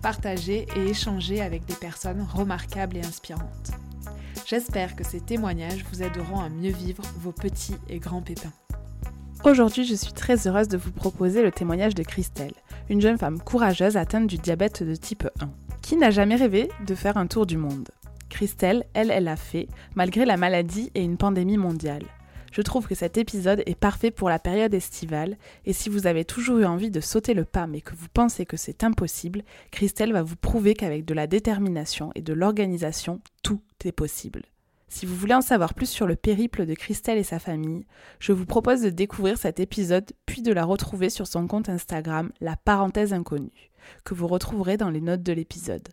partager et échanger avec des personnes remarquables et inspirantes. J'espère que ces témoignages vous aideront à mieux vivre vos petits et grands pépins. Aujourd'hui, je suis très heureuse de vous proposer le témoignage de Christelle, une jeune femme courageuse atteinte du diabète de type 1, qui n'a jamais rêvé de faire un tour du monde. Christelle, elle, elle l'a fait, malgré la maladie et une pandémie mondiale. Je trouve que cet épisode est parfait pour la période estivale, et si vous avez toujours eu envie de sauter le pas mais que vous pensez que c'est impossible, Christelle va vous prouver qu'avec de la détermination et de l'organisation, tout est possible. Si vous voulez en savoir plus sur le périple de Christelle et sa famille, je vous propose de découvrir cet épisode puis de la retrouver sur son compte Instagram La parenthèse inconnue, que vous retrouverez dans les notes de l'épisode.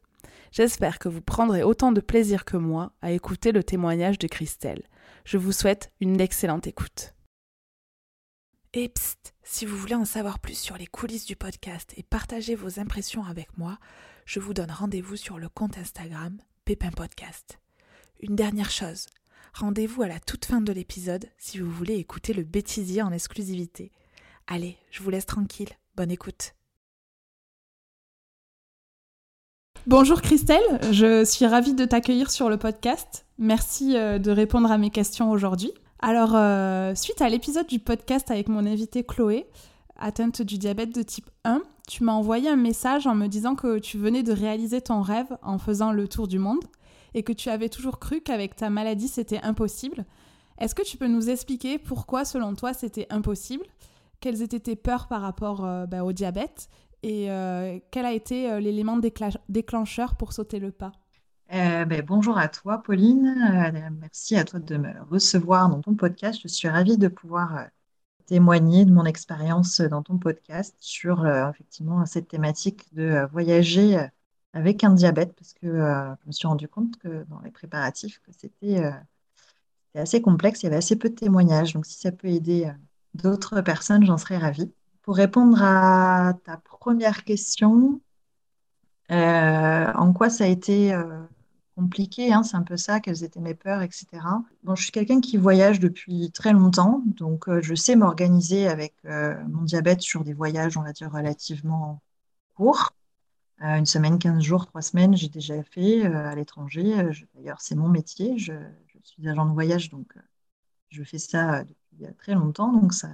J'espère que vous prendrez autant de plaisir que moi à écouter le témoignage de Christelle. Je vous souhaite une excellente écoute. Et psst, si vous voulez en savoir plus sur les coulisses du podcast et partager vos impressions avec moi, je vous donne rendez-vous sur le compte Instagram Pépin Podcast. Une dernière chose, rendez-vous à la toute fin de l'épisode si vous voulez écouter le bêtisier en exclusivité. Allez, je vous laisse tranquille, bonne écoute. Bonjour Christelle, je suis ravie de t'accueillir sur le podcast. Merci euh, de répondre à mes questions aujourd'hui. Alors, euh, suite à l'épisode du podcast avec mon invité Chloé, atteinte du diabète de type 1, tu m'as envoyé un message en me disant que tu venais de réaliser ton rêve en faisant le tour du monde et que tu avais toujours cru qu'avec ta maladie c'était impossible. Est-ce que tu peux nous expliquer pourquoi selon toi c'était impossible? Quelles étaient tes peurs par rapport euh, bah, au diabète? Et euh, quel a été euh, l'élément déclencheur pour sauter le pas? Euh, ben, bonjour à toi, Pauline. merci à toi de me recevoir dans ton podcast. Je suis ravie de pouvoir témoigner de mon expérience dans ton podcast sur effectivement cette thématique de voyager avec un diabète, parce que je me suis rendu compte que dans les préparatifs, c'était assez complexe, il y avait assez peu de témoignages. Donc si ça peut aider d'autres personnes, j'en serais ravie. Pour répondre à ta première question, euh, en quoi ça a été euh, compliqué, hein, c'est un peu ça, quelles étaient mes peurs, etc. Bon, je suis quelqu'un qui voyage depuis très longtemps, donc euh, je sais m'organiser avec mon diabète sur des voyages, on va dire, relativement courts. une semaine, 15 jours, 3 semaines, j'ai déjà fait à l'étranger. D'ailleurs, c'est mon métier, je, je, suis agent de voyage, donc je fais ça depuis très longtemps, donc ça,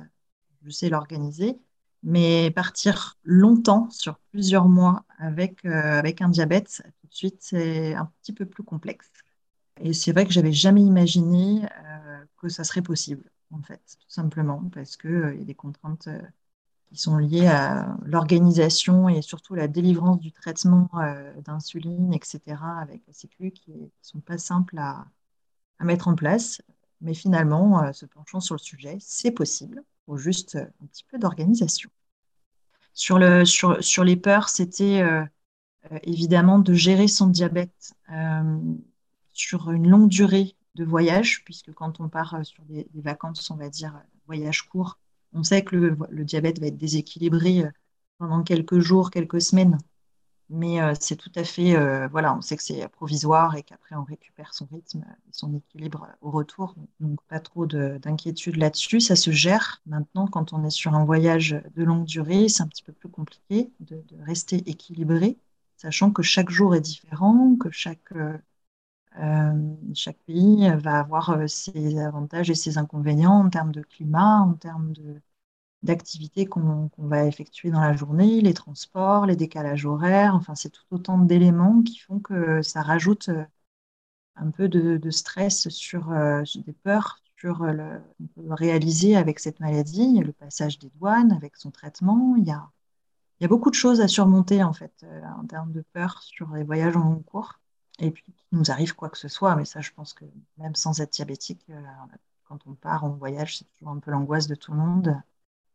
je sais l'organiser. Mais partir longtemps, sur plusieurs mois, avec, euh, avec un diabète, tout de suite, c'est un petit peu plus complexe. Et c'est vrai que j'avais jamais imaginé euh, que ça serait possible, en fait, tout simplement, parce qu'il euh, y a des contraintes qui sont liées à l'organisation et surtout la délivrance du traitement d'insuline, etc., avec la Sécu, qui ne sont pas simples à, mettre en place. Mais finalement, se penchant sur le sujet, c'est possible juste euh, un petit peu d'organisation. Sur, le, sur, les peurs, c'était euh, euh, évidemment de gérer son diabète sur une longue durée de voyage, puisque quand on part sur des, vacances, on va dire voyage court, on sait que le, diabète va être déséquilibré pendant quelques jours, quelques semaines mais euh, c'est tout à fait, euh, voilà, on sait que c'est provisoire et qu'après on récupère son rythme son équilibre au retour. Donc pas trop d'inquiétude là-dessus, ça se gère. Maintenant, quand on est sur un voyage de longue durée, c'est un petit peu plus compliqué de, rester équilibré, sachant que chaque jour est différent, que chaque, euh, chaque pays va avoir ses avantages et ses inconvénients en termes de climat, en termes de d'activités qu'on va effectuer dans la journée, les transports, les décalages horaires, enfin c'est tout autant d'éléments qui font que ça rajoute euh, un peu de, stress sur, euh, des peurs sur le peut réaliser avec cette maladie, le passage des douanes, avec son traitement. Il y a, il y a beaucoup de choses à surmonter en fait euh, en termes de peur sur les voyages en long cours. Et puis qu'il nous arrive quoi que ce soit, mais ça je pense que même sans être diabétique, quand on part en voyage, c'est toujours un peu l'angoisse de tout le monde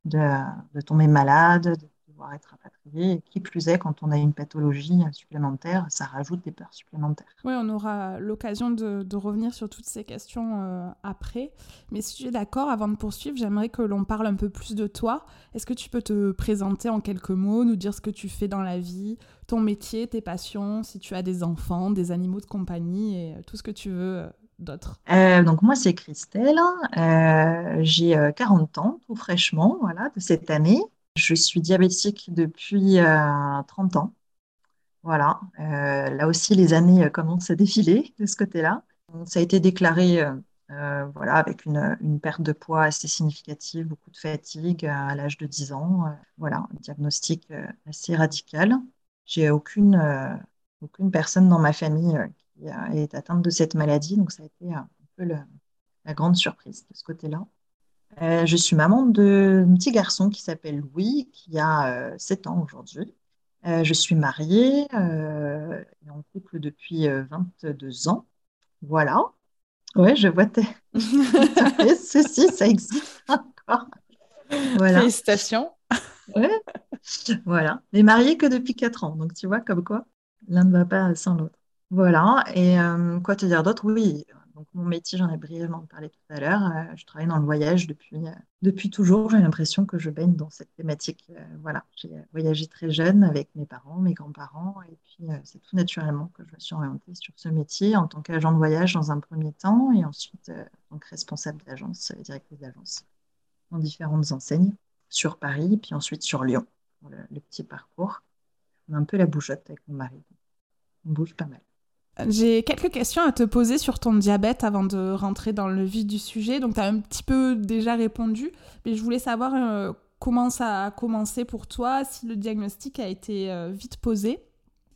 de, tomber malade, de devoir être rapatrié. qui plus est, quand on a une pathologie supplémentaire, ça rajoute des peurs supplémentaires. Oui, on aura l'occasion de, revenir sur toutes ces questions euh, après. Mais si tu es d'accord, avant de poursuivre, j'aimerais que l'on parle un peu plus de toi. Est-ce que tu peux te présenter en quelques mots, nous dire ce que tu fais dans la vie, ton métier, tes passions, si tu as des enfants, des animaux de compagnie et tout ce que tu veux d'autres euh, Donc moi, c'est Christelle. Euh, j'ai 40 ans, tout fraîchement, voilà, de cette année. Je suis diabétique depuis 30 ans. Voilà, euh, là aussi, les années euh, commencent à défiler de ce côté-là. Ça a été déclaré euh, voilà, avec une, perte de poids assez significative, beaucoup de fatigue à l'âge de 10 ans. voilà, un diagnostic assez radical. J'ai aucune, aucune personne dans ma famille qui est atteinte de cette maladie, donc ça a été un peu la grande surprise de ce côté-là. je suis maman d'un petit garçon qui s'appelle Louis, qui a 7 ans aujourd'hui. Euh, je suis mariée euh, et en couple depuis 22 euh, ans. Voilà. Ouais, je vois tes... Ceci, ça existe encore. Voilà. Félicitations. Ouais. Voilà. Mais mariée que depuis 4 ans. Donc, tu vois, comme quoi, l'un ne va pas sans l'autre. Voilà. Et quoi te dire d'autre? Oui, donc, mon métier, j'en ai brièvement parlé tout à l'heure. Euh, je travaille dans le voyage depuis, euh, depuis toujours. J'ai l'impression que je baigne dans cette thématique. Euh, voilà, j'ai voyagé très jeune avec mes parents, mes grands-parents. Et puis, c'est tout naturellement que je me suis orientée sur ce métier en tant qu'agent de voyage dans un premier temps et ensuite en tant que responsable d'agence, directrice d'agence dans différentes enseignes sur Paris, puis ensuite sur Lyon, le, le petit parcours. On a un peu la bougeotte avec mon mari. On bouge pas mal. J'ai quelques questions à te poser sur ton diabète avant de rentrer dans le vif du sujet. Donc, tu as un petit peu déjà répondu, mais je voulais savoir euh, comment ça a commencé pour toi, si le diagnostic a été euh, vite posé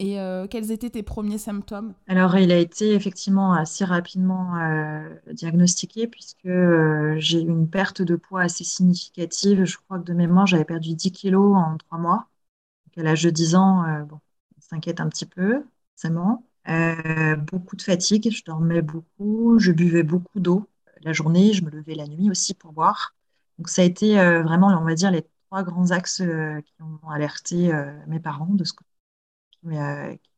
et euh, quels étaient tes premiers symptômes? Alors, il a été effectivement assez rapidement diagnostiqué puisque j'ai eu une perte de poids assez significative. Je crois que de mémoire, j'avais perdu 10 kilos en trois mois. Donc, à l'âge de 10 ans, bon, on s'inquiète un petit peu, forcément. Euh, beaucoup de fatigue, je dormais beaucoup, je buvais beaucoup d'eau la journée, je me levais la nuit aussi pour boire. Donc ça a été euh, vraiment, on va dire, les trois grands axes euh, qui ont alerté mes parents de ce qui,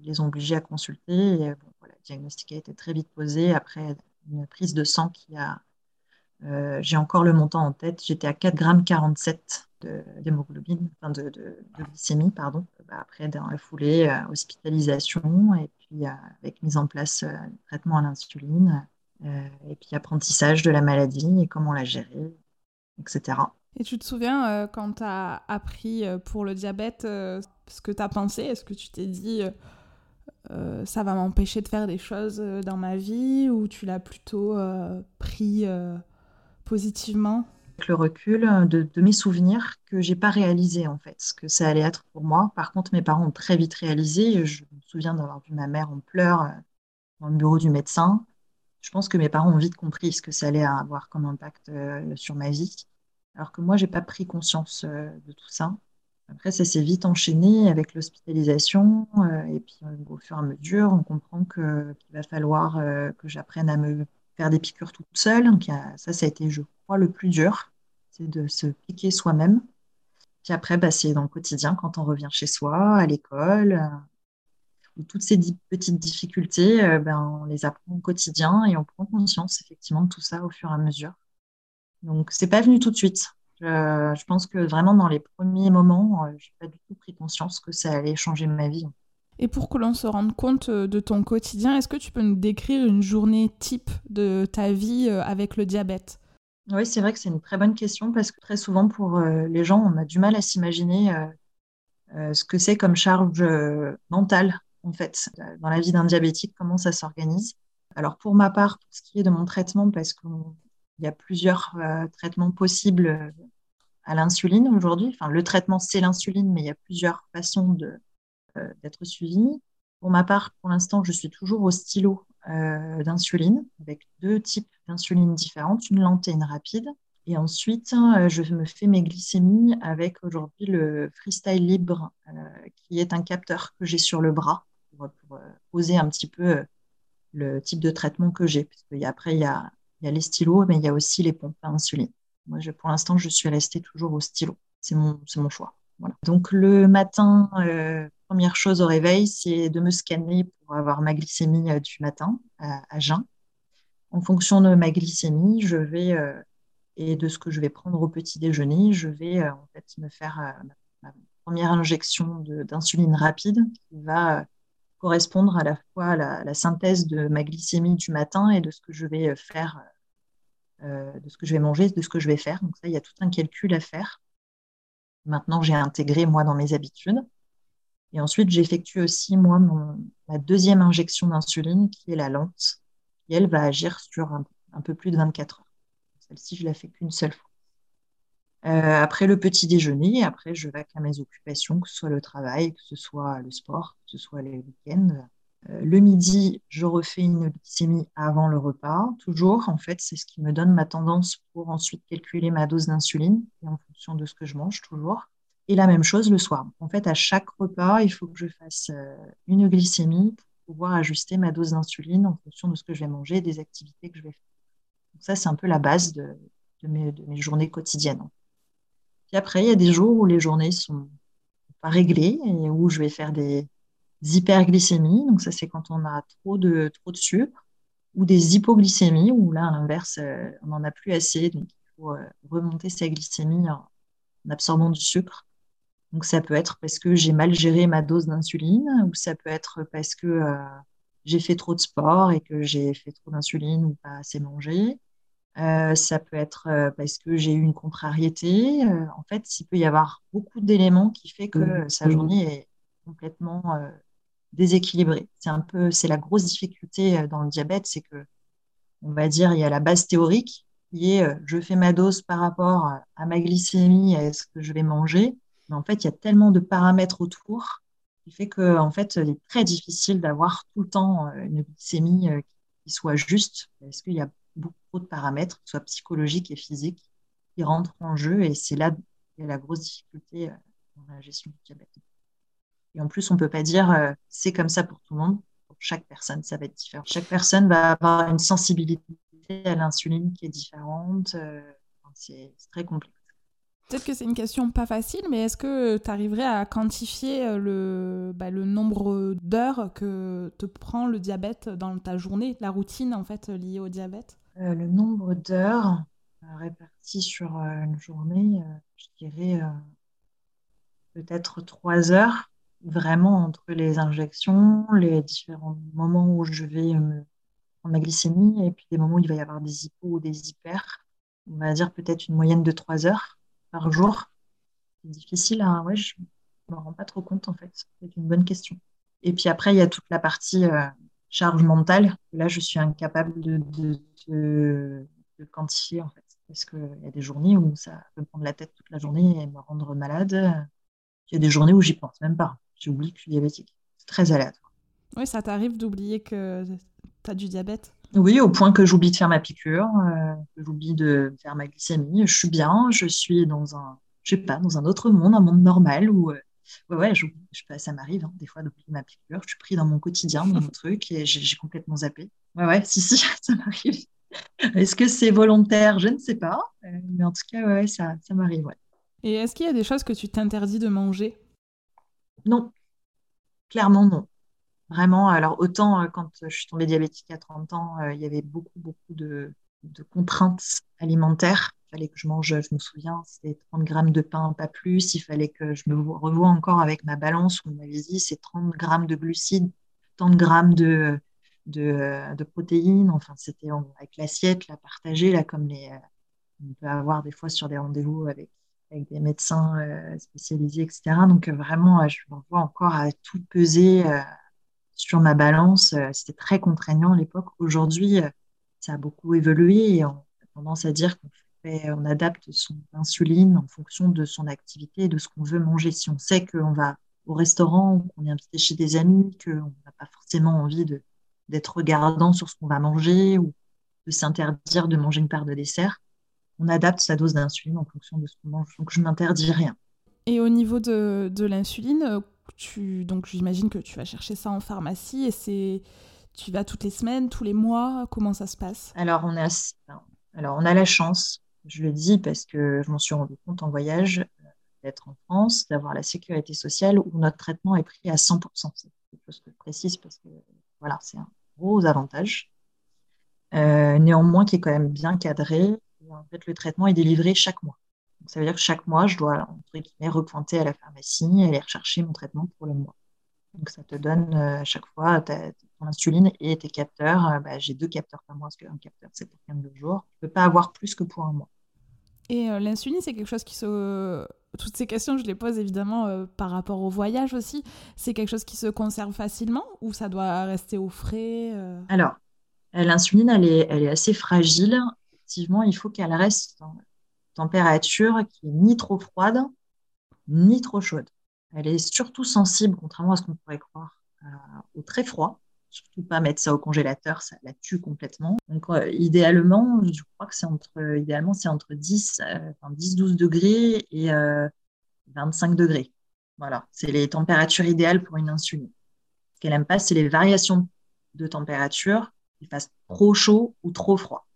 les ont obligés à consulter. Et, voilà, le diagnostic a été très vite posé après une prise de sang qui a j'ai encore le montant en tête. J'étais à 4,47 g d'hémoglobine, enfin de, de, glycémie, pardon. Bah, après, dans la foulée, hospitalisation et avec mise en place euh, traitement à l'insuline, euh, et puis apprentissage de la maladie et comment la gérer, etc. Et tu te souviens, euh, quand tu as appris pour le diabète, ce que tu as pensé? Est-ce que tu t'es dit, ça va m'empêcher de faire des choses dans ma vie? Ou tu l'as plutôt pris positivement? Le recul de, de, mes souvenirs que j'ai pas réalisé en fait ce que ça allait être pour moi. Par contre, mes parents ont très vite réalisé. Je souviens d'avoir vu ma mère en pleurs euh, dans le bureau du médecin. Je pense que mes parents ont vite compris ce que ça allait avoir comme impact euh, sur ma vie, alors que moi, j'ai pas pris conscience euh, de tout ça. Après, ça s'est vite enchaîné avec l'hospitalisation. et puis, au fur et à mesure, on comprend qu'il va falloir que j'apprenne à me faire des piqûres toute seule. Ça, ça a été, je crois, le plus dur. C'est de se piquer soi-même. Puis après, bah, c'est dans le quotidien, quand on revient chez soi, à l'école, toutes ces petites difficultés, euh, ben, on les apprend au quotidien et on prend conscience effectivement de tout ça au fur et à mesure. Donc, c'est pas venu tout de suite. Je, pense que vraiment dans les premiers moments, euh, je n'ai pas du tout pris conscience que ça allait changer ma vie. Et pour que l'on se rende compte euh, de ton quotidien, est-ce que tu peux nous décrire une journée type de ta vie avec le diabète? Oui, c'est vrai que c'est une très bonne question parce que très souvent pour les gens, on a du mal à s'imaginer ce que c'est comme charge mentale en fait, dans la vie d'un diabétique, comment ça s'organise. Alors, pour ma part, pour ce qui est de mon traitement, parce qu'il y a plusieurs euh, traitements possibles euh, à l'insuline aujourd'hui. Enfin, le traitement, c'est l'insuline, mais il y a plusieurs façons euh, d'être suivi. Pour ma part, pour l'instant, je suis toujours au stylo d'insuline, avec deux types d'insuline différentes, une lente et une rapide. Et ensuite, je me fais mes glycémies avec aujourd'hui le Freestyle Libre, qui est un capteur que j'ai sur le bras pour, pour, euh, poser un petit peu euh, le type de traitement que j'ai. Parce après, il y a, les stylos, mais il y a aussi les pompes à insuline. Pour l'instant, je suis restée toujours au stylo. C'est mon choix. Donc le matin, première chose au réveil, c'est de me scanner pour avoir ma glycémie du matin à, jeun. En fonction de ma glycémie, je vais et de ce que je vais prendre au petit déjeuner, je vais en fait me faire ma première injection d'insuline rapide qui va correspondre à la fois à la, synthèse de ma glycémie du matin et de ce que je vais faire, euh, de ce que je vais manger, de ce que je vais faire. Donc ça, il y a tout un calcul à faire. Maintenant, j'ai intégré moi dans mes habitudes. Et ensuite, j'effectue aussi moi ma deuxième injection d'insuline qui est la lente, qui elle va agir sur un, peu plus de 24 heures. Celle-ci, je la fais qu'une seule fois. Euh, après le petit déjeuner, après, je vais à mes occupations, que ce soit le travail, que ce soit le sport, que ce soit les week-ends. Euh, le midi, je refais une glycémie avant le repas. Toujours, en fait, c'est ce qui me donne ma tendance pour ensuite calculer ma dose d'insuline en fonction de ce que je mange, toujours. Et la même chose le soir. En fait, à chaque repas, il faut que je fasse euh, une glycémie pour pouvoir ajuster ma dose d'insuline en fonction de ce que je vais manger et des activités que je vais faire. Donc ça, c'est un peu la base de, mes, journées quotidiennes après, il y a des jours où les journées sont pas réglées et où je vais faire des hyperglycémies. Donc ça, c'est quand on a trop de, trop de sucre ou des hypoglycémies où là, à l'inverse, euh, on n'en a plus assez. Donc il faut euh, remonter sa glycémie en absorbant du sucre. Donc ça peut être parce que j'ai mal géré ma dose d'insuline ou ça peut être parce que euh, j'ai fait trop de sport et que j'ai fait trop d'insuline ou pas assez mangé. Euh, ça peut être euh, parce que j'ai eu une contrariété. Euh, en fait, il peut y avoir beaucoup d'éléments qui fait que mmh. sa journée est complètement déséquilibrée. C'est un peu, c'est la grosse difficulté dans le diabète, c'est que, on va dire, il y a la base théorique qui est je fais ma dose par rapport à ma glycémie, à ce que je vais manger. Mais en fait, il y a tellement de paramètres autour qui fait que, en fait, il est très difficile d'avoir tout le temps une glycémie qui soit juste parce qu'il y a beaucoup de paramètres, soit psychologiques et physiques, qui rentrent en jeu. Et c'est là qu'il y a la grosse difficulté euh, dans la gestion du diabète. Et en plus, on ne peut pas dire euh, c'est comme ça pour tout le monde. Pour chaque personne, ça va être différent. Chaque personne va avoir une sensibilité à l'insuline qui est différente. Euh, c'est très complexe. Peut-être que c'est une question pas facile, mais est-ce que tu arriverais à quantifier le, bah, le nombre d'heures que te prend le diabète dans ta journée, la routine en fait liée au diabète? Euh, le nombre d'heures euh, réparties sur euh, une journée, je dirais peut-être trois heures, vraiment entre les injections, les différents moments où je vais me ma glycémie et puis des moments où il va y avoir des hypos ou des hyper. On va dire peut-être une moyenne de trois heures par jour. C'est difficile, à... ouais, je ne me rends pas trop compte en fait. C'est une bonne question. Et puis après, il y a toute la partie charge mentale. Là, je suis incapable de, de, quantifier en fait. Parce qu'il y a des journées où ça peut me prendre la tête toute la journée et me rendre malade. Il y a des journées où j'y pense même pas. J'oublie que je suis diabétique. C'est très aléatoire. Oui, ça t'arrive d'oublier que tu as du diabète? Oui, au point que j'oublie de faire ma piqûre, euh, que j'oublie de faire ma glycémie. Je suis bien, je suis dans un, je sais pas, dans un autre monde, un monde normal où euh, ouais, ouais je, ça m'arrive hein, des fois d'oublier ma piqûre. Je suis pris dans mon quotidien, dans mon truc, et j'ai complètement zappé. Ouais, ouais, si, si, ça m'arrive. Est-ce que c'est volontaire? Je ne sais pas. Euh, mais en tout cas, ouais, ça, ça m'arrive. Ouais. Et est-ce qu'il y a des choses que tu t'interdis de manger? Non. Clairement, non. Vraiment, alors autant euh, quand je suis tombée diabétique à 30 ans, euh, il y avait beaucoup, beaucoup de, contraintes alimentaires fallait que je mange, je me souviens, c'était 30 grammes de pain, pas plus. Il fallait que je me revoie encore avec ma balance où on m'avait dit c'est 30 grammes de glucides, tant de grammes de, de, de protéines. Enfin, c'était avec l'assiette, la partager, là, comme euh, on peut avoir des fois sur des rendez-vous avec, avec des médecins euh, spécialisés, etc. Donc, euh, vraiment, je me vois encore à tout peser sur ma balance. C'était très contraignant à l'époque. Aujourd'hui, ça a beaucoup évolué et on a tendance à dire qu'on on adapte son insuline en fonction de son activité et de ce qu'on veut manger. Si on sait qu'on va au restaurant, qu'on est invité chez des amis, qu'on n'a pas forcément envie d'être regardant sur ce qu'on va manger ou de s'interdire de manger une part de dessert, on adapte sa dose d'insuline en fonction de ce qu'on mange. Donc je m'interdis rien. Et au niveau de, l'insuline, tu, donc j'imagine que tu vas chercher ça en pharmacie et c'est tu vas toutes les semaines, tous les mois, comment ça se passe? Alors on a alors on a la chance je le dis parce que je m'en suis rendu compte en voyage, d'être en France, d'avoir la sécurité sociale où notre traitement est pris à 100%. C'est quelque chose que je précise parce que voilà, c'est un gros avantage. Euh, néanmoins, qui est quand même bien cadré. En fait, le traitement est délivré chaque mois. Donc, ça veut dire que chaque mois, je dois entre guillemets, repointer à la pharmacie et aller rechercher mon traitement pour le mois. Donc, ça te donne euh, à chaque fois ta, ton insuline et tes capteurs. Euh, bah, j'ai deux capteurs par mois parce qu'un capteur, c'est pour 15 jours. Je ne peux pas avoir plus que pour un mois. Et l'insuline, c'est quelque chose qui se. Toutes ces questions, je les pose évidemment par rapport au voyage aussi. C'est quelque chose qui se conserve facilement ou ça doit rester au frais Alors, L'insuline, elle est, elle est assez fragile. Effectivement, il faut qu'elle reste température qui est ni trop froide, ni trop chaude. Elle est surtout sensible, contrairement à ce qu'on pourrait croire, au très froid. Surtout pas mettre ça au congélateur, ça la tue complètement. Donc, euh, idéalement, je crois que c'est entre, idéalement, c'est entre 10, 10, 12 degrés et 25 euh, degrés. Voilà, c'est les températures idéales pour une insuline. Ce qu'elle n'aime pas, c'est les variations de température il fasse trop chaud ou trop froid.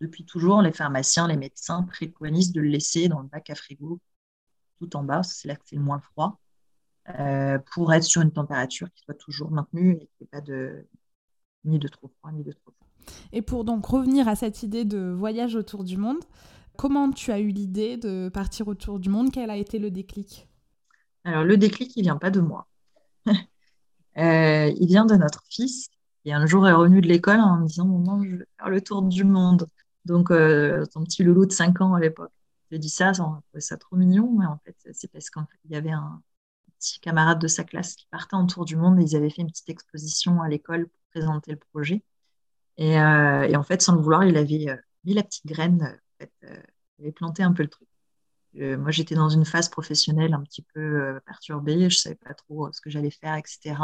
Depuis toujours, les pharmaciens, les médecins préconisent de le laisser dans le bac à frigo tout en bas, c'est là que c'est le moins froid, euh, pour être sur une température qui soit toujours maintenue et qu'il n'y ait pas de, ni de trop froid ni de trop chaud. Et pour donc revenir à cette idée de voyage autour du monde, comment tu as eu l'idée de partir autour du monde? Quel a été le déclic? Alors le déclic, il vient pas de moi. Euh, il vient de notre fils et un jour, est revenue de l'école en me disant Maman, je vais faire le tour du monde. Donc, euh, son petit loulou de 5 ans à l'époque. J'ai dit ça, c'est ça trop mignon, mais en fait, c'est parce qu'il y avait un petit camarade de sa classe qui partait en tour du monde et ils avaient fait une petite exposition à l'école pour présenter le projet. Et, euh, en fait, sans le vouloir, il avait euh, mis la petite graine, il avait planté un peu le truc. moi, j'étais dans une phase professionnelle un petit peu perturbée, je savais pas trop ce que j'allais faire, etc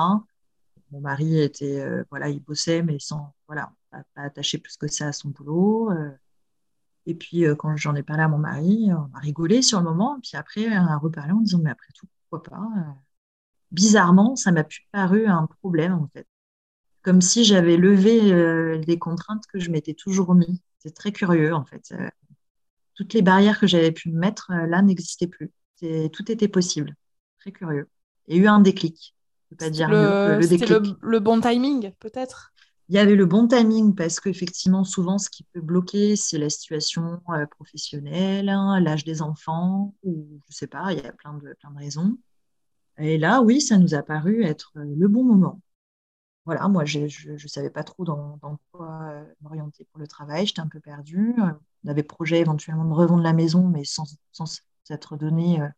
mon mari était, voilà, il bossait, mais sans, voilà, pas, attaché plus que ça à son boulot. Euh. et puis, euh, quand j'en ai parlé à mon mari, on a rigolé sur le moment. Puis après, on a reparlé en disant, mais après tout, pourquoi pas Bizarrement, ça m'a plus paru un problème, en fait. Comme si j'avais levé des contraintes que je m'étais toujours mis. C'est très curieux, en fait. toutes les barrières que j'avais pu mettre, là, n'existaient plus. Tout était possible. Très curieux. Il y a eu un déclic pas dire le, le, le, bon timing, peut-être? Il y avait le bon timing parce qu'effectivement, souvent, ce qui peut bloquer, c'est la situation euh, professionnelle, hein, l'âge des enfants, ou je sais pas, il y a plein de, plein de raisons. Et là, oui, ça nous a paru être le bon moment. Voilà, moi, je ne savais pas trop dans, quoi euh, m'orienter pour le travail, j'étais un peu perdue. On avait projet éventuellement de revendre la maison, mais sans, sans s'être donné euh,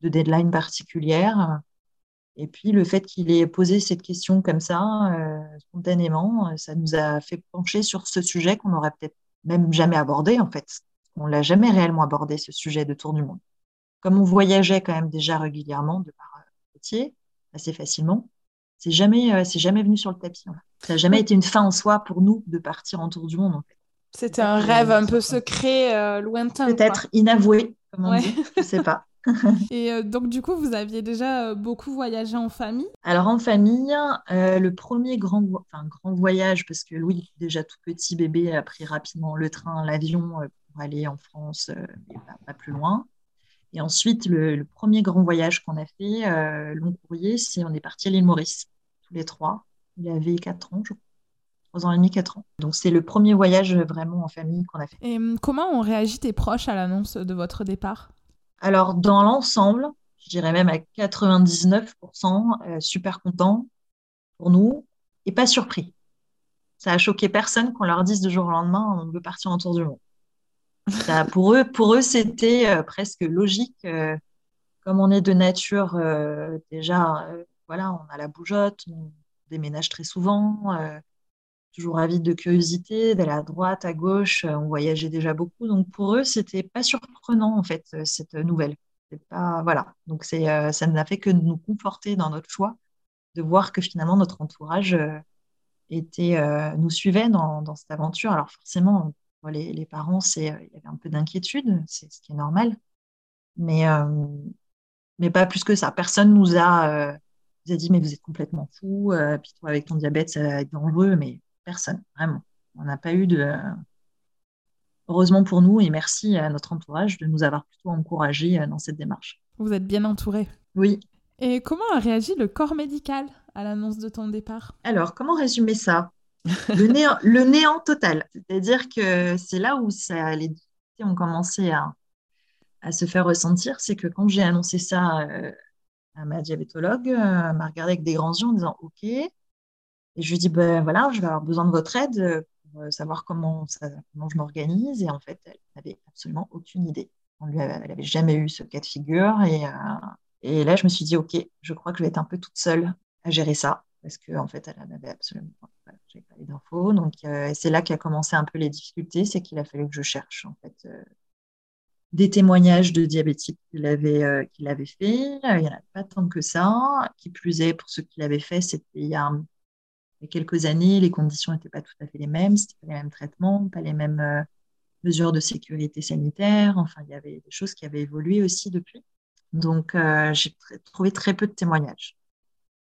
de deadline particulière. Et puis le fait qu'il ait posé cette question comme ça, euh, spontanément, euh, ça nous a fait pencher sur ce sujet qu'on n'aurait peut-être même jamais abordé en fait. On l'a jamais réellement abordé ce sujet de tour du monde. Comme on voyageait quand même déjà régulièrement de par métier, euh, assez facilement, c'est jamais, c'est jamais venu sur le tapis. Ça n'a jamais été une fin en soi pour nous de partir en tour du monde en fait. C'était un rêve un peu secret, lointain. Peut-être inavoué, comme on dit. Je sais pas. Et euh, donc, du coup, vous aviez déjà euh, beaucoup voyagé en famille? Alors, en famille, euh, le premier grand, enfin, grand voyage, parce que Louis, déjà tout petit bébé, a pris rapidement le train, l'avion pour aller en France, et pas, plus loin. Et ensuite, le, premier grand voyage qu'on a fait, long courrier, c'est on est parti à l'île Maurice, tous les trois. Il avait 4 ans, je crois. 3 ans et demi, 4 ans. Donc c'est le premier voyage vraiment en famille qu'on a fait. Et hum, comment ont réagi tes proches à l'annonce de votre départ? Alors, dans l'ensemble, je dirais même à 99%, euh, super content pour nous et pas surpris. Ça a choqué personne qu'on leur dise du jour au lendemain, on veut partir en tour du monde. Ça, pour eux, pour eux c'était euh, presque logique. Euh, comme on est de nature, déjà, voilà, on a la bougeotte, on déménage très souvent, toujours avide de curiosité, d'aller à droite, à gauche. Euh, on voyageait déjà beaucoup. Donc pour eux, c'était pas surprenant en fait euh, cette nouvelle. Voilà. Donc c'est euh, ça n'a fait que nous conforter dans notre choix, de voir que finalement notre entourage était nous suivait dans, cette aventure. Alors forcément, les, les parents, c'est il y avait un peu d'inquiétude, c'est ce qui est normal, mais mais pas plus que ça. Personne nous a nous a dit mais vous êtes complètement fou, puis toi avec ton diabète ça va être dangereux, mais Personne, vraiment. On n'a pas eu de. Heureusement pour nous et merci à notre entourage de nous avoir plutôt encouragés euh, dans cette démarche. Vous êtes bien entouré. Oui. Et comment a réagi le corps médical à l'annonce de ton départ? Alors, comment résumer ça? Le, néant, le néant total. C'est-à-dire que c'est là où ça, les difficultés ont commencé à, à se faire ressentir. C'est que quand j'ai annoncé ça euh, à ma diabétologue, euh, elle m'a regardé avec des grands yeux en disant OK. Et je lui dit ben voilà, je vais avoir besoin de votre aide pour euh, savoir comment, comment je m'organise. Et en fait, elle n'avait absolument aucune idée. On lui elle n'avait jamais eu ce cas de figure. Et, et là, je me suis dit OK, je crois que je vais être un peu toute seule à gérer ça parce qu'en en fait, elle n'avait absolument pas, les d'infos. Donc, euh, c'est là qu'a commencé un peu les difficultés, c'est qu'il a fallu que je cherche en fait euh, des témoignages de diabétiques qu'il avait, euh, avait fait. Il n'y en a pas tant que ça. Qui plus est, pour ceux qui l'avaient fait, c'était il y a, quelques années, les conditions n'étaient pas tout à fait les mêmes, c'était pas les mêmes traitements, pas les mêmes mesures de sécurité sanitaire. Enfin, il y avait des choses qui avaient évolué aussi depuis. Donc, j'ai trouvé très peu de témoignages.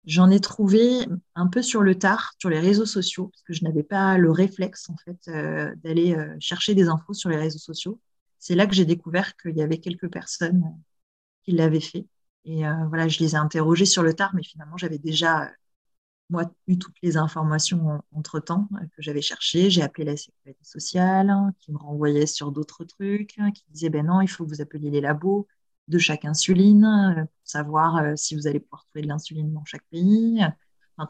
J'en ai trouvé un peu sur le tard, sur les réseaux sociaux, parce que je n'avais pas le réflexe en fait euh, d'aller euh, chercher des infos sur les réseaux sociaux. C'est là que j'ai découvert qu'il y avait quelques personnes qui l'avaient fait. Et euh, voilà, je les ai interrogées sur le tard, mais finalement, j'avais déjà moi eu toutes les informations entre temps que j'avais cherchées. J'ai appelé la sécurité sociale, hein, qui me renvoyait sur d'autres trucs, hein, qui disait ben non, il faut que vous appeliez les labos de chaque insuline, euh, pour savoir euh, si vous allez pouvoir trouver de l'insuline dans chaque pays.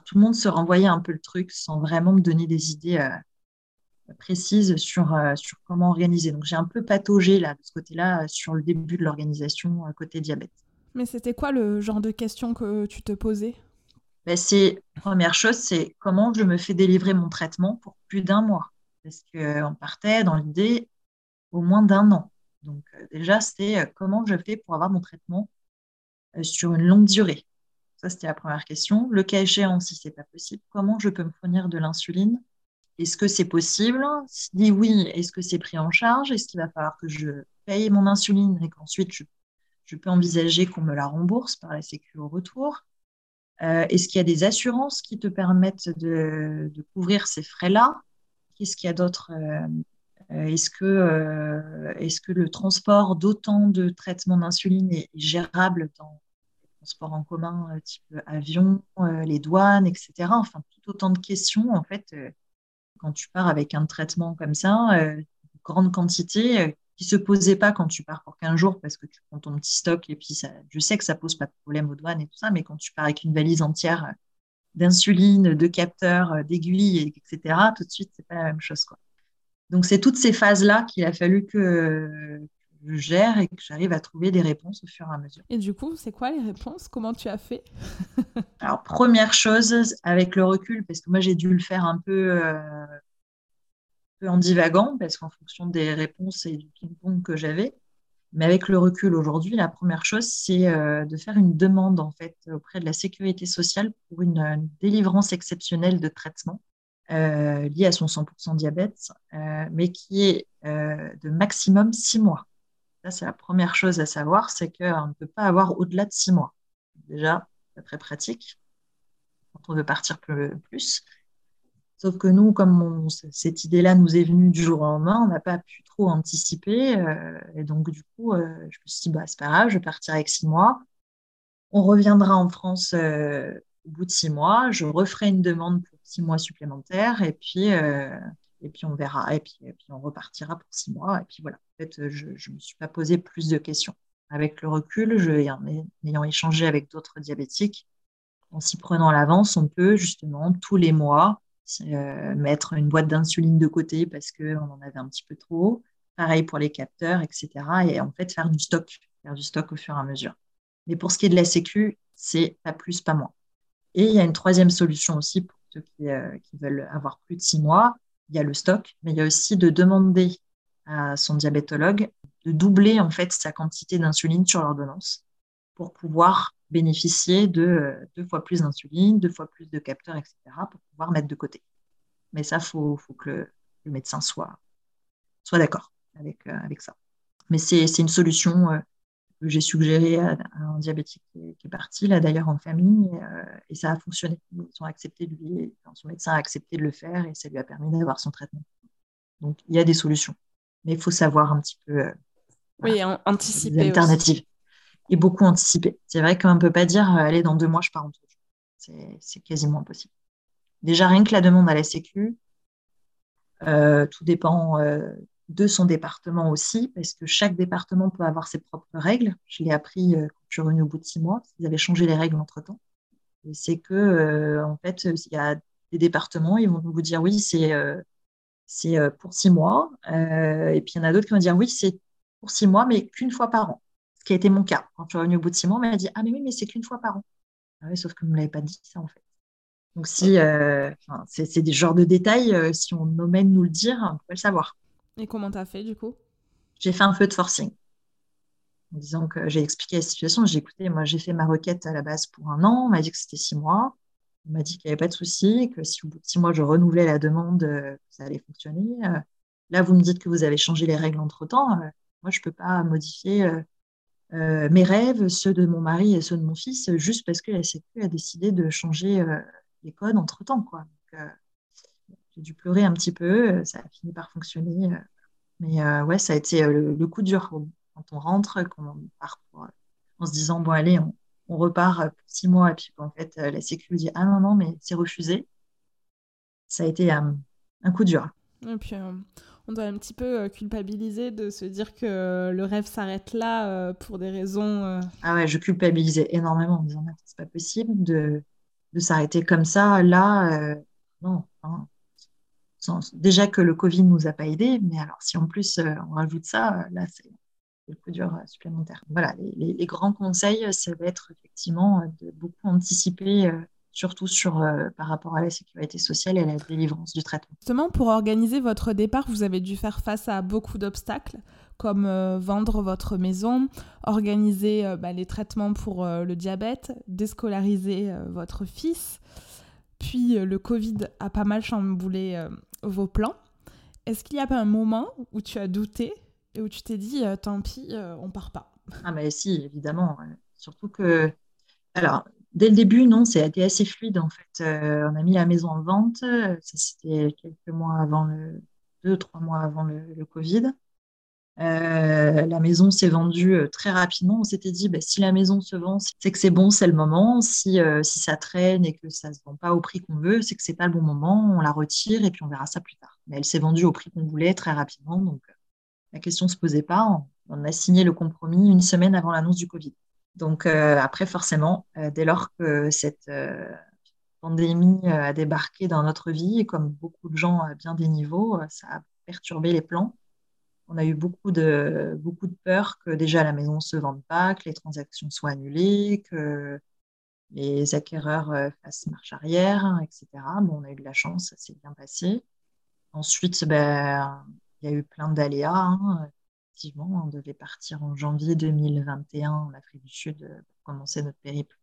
tout le monde se renvoyait un peu le truc sans vraiment me donner des idées euh, précises sur, sur comment organiser. Donc j'ai un peu pataugé là, de ce côté-là sur le début de l'organisation côté diabète. Mais c'était quoi le genre de questions que tu te posais? Ben, c'est première chose, c'est comment je me fais délivrer mon traitement pour plus d'un mois. Parce qu'on partait dans l'idée au moins d'un an. Donc euh, déjà, c'était euh, comment je fais pour avoir mon traitement euh, sur une longue durée. Ça, c'était la première question. Le cas échéant, si ce n'est pas possible, comment je peux me fournir de l'insuline? Est-ce que c'est possible? Si oui, est-ce que c'est pris en charge? Est-ce qu'il va falloir que je paye mon insuline et qu'ensuite je, peux envisager qu'on me la rembourse par la Sécu au retour? Est-ce qu'il y a des assurances qui te permettent de, couvrir ces frais-là? Qu'est-ce qu'il y a d'autre euh, est-ce que, euh, est que le transport d'autant de traitements d'insuline est gérable dans les transports en commun, euh, type avion, les douanes, etc. Enfin, tout autant de questions, en fait, quand tu pars avec un traitement comme ça, grande quantité, qui se posait pas quand tu pars pour 15 jours parce que tu prends ton petit stock et puis ça, je sais que ça pose pas de problème aux douanes et tout ça, mais quand tu pars avec une valise entière d'insuline, de capteurs, d'aiguilles, etc., tout de suite, c'est pas la même chose, quoi. Donc, c'est toutes ces phases-là qu'il a fallu que je gère et que j'arrive à trouver des réponses au fur et à mesure. Et du coup, c'est quoi les réponses? Comment tu as fait? Alors, première chose, avec le recul, parce que moi, j'ai dû le faire un peu, euh, peu en divagant, parce qu'en fonction des réponses et du ping-pong que j'avais, mais avec le recul aujourd'hui, la première chose, c'est euh, de faire une demande en fait auprès de la sécurité sociale pour une délivrance exceptionnelle de traitement euh, lié à son 100% diabète, euh, mais qui est euh, de maximum six mois. Ça, c'est la première chose à savoir, c'est qu'on ne peut pas avoir au-delà de six mois. Déjà, c'est très pratique quand on veut partir plus. Sauf que nous, comme cette idée-là nous est venue du jour au lendemain, on n'a pas pu trop anticiper. et donc, du coup, je me suis dit, bah, c'est pas grave, je vais partir avec six mois. On reviendra en France au bout de six mois. Je referai une demande pour six mois supplémentaires et puis, euh, et puis on verra. Et puis, et puis on repartira pour six mois. Et puis voilà. En fait, je ne me suis pas posé plus de questions. Avec le recul, en ayant échangé avec d'autres diabétiques, en s'y prenant à l'avance, on peut justement tous les mois euh, mettre une boîte d'insuline de côté parce qu'on en avait un petit peu trop. Pareil pour les capteurs, etc. Et en fait, faire du stock, faire du stock au fur et à mesure. Mais pour ce qui est de la Sécu, c'est pas plus, pas moins. Et il y a une troisième solution aussi pour ceux euh, qui, veulent avoir plus de six mois. Il y a le stock, mais il y a aussi de demander à son diabétologue de doubler en fait sa quantité d'insuline sur l'ordonnance pour pouvoir bénéficier de euh, deux fois plus d'insuline, deux fois plus de capteurs, etc., pour pouvoir mettre de côté. Mais ça, il faut, que le, médecin soit, soit d'accord avec, euh, avec ça. Mais c'est une solution que j'ai suggéré à, un diabétique qui est, parti, là d'ailleurs en famille, euh, et ça a fonctionné. Ils ont accepté de lui, son médecin a accepté de le faire et ça lui a permis d'avoir son traitement. Donc il y a des solutions, mais il faut savoir un petit peu euh, oui, anticiper des alternatives. Et beaucoup anticiper. C'est vrai qu'on ne peut pas dire, allez, dans deux mois, je pars en tour C'est quasiment impossible. Déjà, rien que la demande à la Sécu, euh, tout dépend euh, de son département aussi, parce que chaque département peut avoir ses propres règles. Je l'ai appris euh, quand je suis revenue au bout de six mois, ils avaient changé les règles entre-temps. Et c'est que, en fait, il y a des départements, ils vont vous dire oui, c'est c'est pour six mois. et puis il y en a d'autres qui vont dire oui, c'est pour six mois, mais qu'une fois par an. Qui a été mon cas. Quand je suis revenue au bout de six mois, on m'a dit ah mais oui, mais c'est qu'une fois par an. Ah sauf que vous ne me l'avez pas dit ça en fait. Donc, si euh, c'est des genres de détails, euh, si on de nous le dire, on peut le savoir. Et comment tu as fait du coup? J'ai fait un feu de forcing. En disant que j'ai expliqué la situation, j'ai écouté, moi j'ai fait ma requête à la base pour un an, on m'a dit que c'était six mois, on m'a dit qu'il n'y avait pas de souci, que si au bout de six mois je renouvelais la demande, euh, ça allait fonctionner. Là, vous me dites que vous avez changé les règles entre-temps. moi, je ne peux pas modifier mes rêves, ceux de mon mari et ceux de mon fils, juste parce que la Sécu a décidé de changer les codes entre temps. Quoi. Euh, j'ai dû pleurer un petit peu, euh, ça a fini par fonctionner. Euh. mais ouais, ça a été le, coup dur quand on rentre, quand on part en se disant bon, allez, on, repart pour six mois, et puis en fait, la Sécu dit ah non, non, mais c'est refusé. Ça a été un coup dur. On doit un petit peu culpabiliser de se dire que le rêve s'arrête là pour des raisons. Ah ouais, je culpabilisais énormément en disant c'est pas possible de de s'arrêter comme ça, là, euh, non. Déjà que le Covid nous a pas aidés, mais alors si en plus euh, on rajoute ça, euh, là, c'est le coup dur supplémentaire. Voilà, les, grands conseils, ça va être effectivement de beaucoup anticiper surtout sur, par rapport à la sécurité sociale et à la délivrance du traitement. Justement, pour organiser votre départ, vous avez dû faire face à beaucoup d'obstacles comme euh, vendre votre maison, organiser euh, bah, les traitements pour euh, le diabète, déscolariser votre fils. Puis le Covid a pas mal chamboulé vos plans. Est-ce qu'il y a pas un moment où tu as douté et où tu t'es dit tant pis, on part pas? Ah mais si, évidemment. Surtout que, alors, dès le début, non, ça a été assez fluide en fait. on a mis la maison en vente. Ça c'était quelques mois avant le, deux, trois mois avant le, Covid. Euh, la maison s'est vendue euh, très rapidement. On s'était dit, bah, si la maison se vend, c'est que c'est bon, c'est le moment. Si, euh, si ça traîne et que ça ne se vend pas au prix qu'on veut, c'est que c'est pas le bon moment. On la retire et puis on verra ça plus tard. Mais elle s'est vendue au prix qu'on voulait très rapidement. Donc, la question ne se posait pas. On, a signé le compromis une semaine avant l'annonce du Covid. Donc, après, forcément, dès lors que cette pandémie a débarqué dans notre vie, comme beaucoup de gens à bien des niveaux, ça a perturbé les plans on a eu beaucoup de, beaucoup de peur que déjà la maison ne se vende pas, que les transactions soient annulées, que les acquéreurs euh, fassent marche arrière, hein, etc. Bon, on a eu de la chance, ça s'est bien passé. Ensuite, ben, il y a eu plein d'aléas. Hein. Effectivement, on devait partir en janvier 2021 en Afrique du Sud euh, pour commencer notre périple.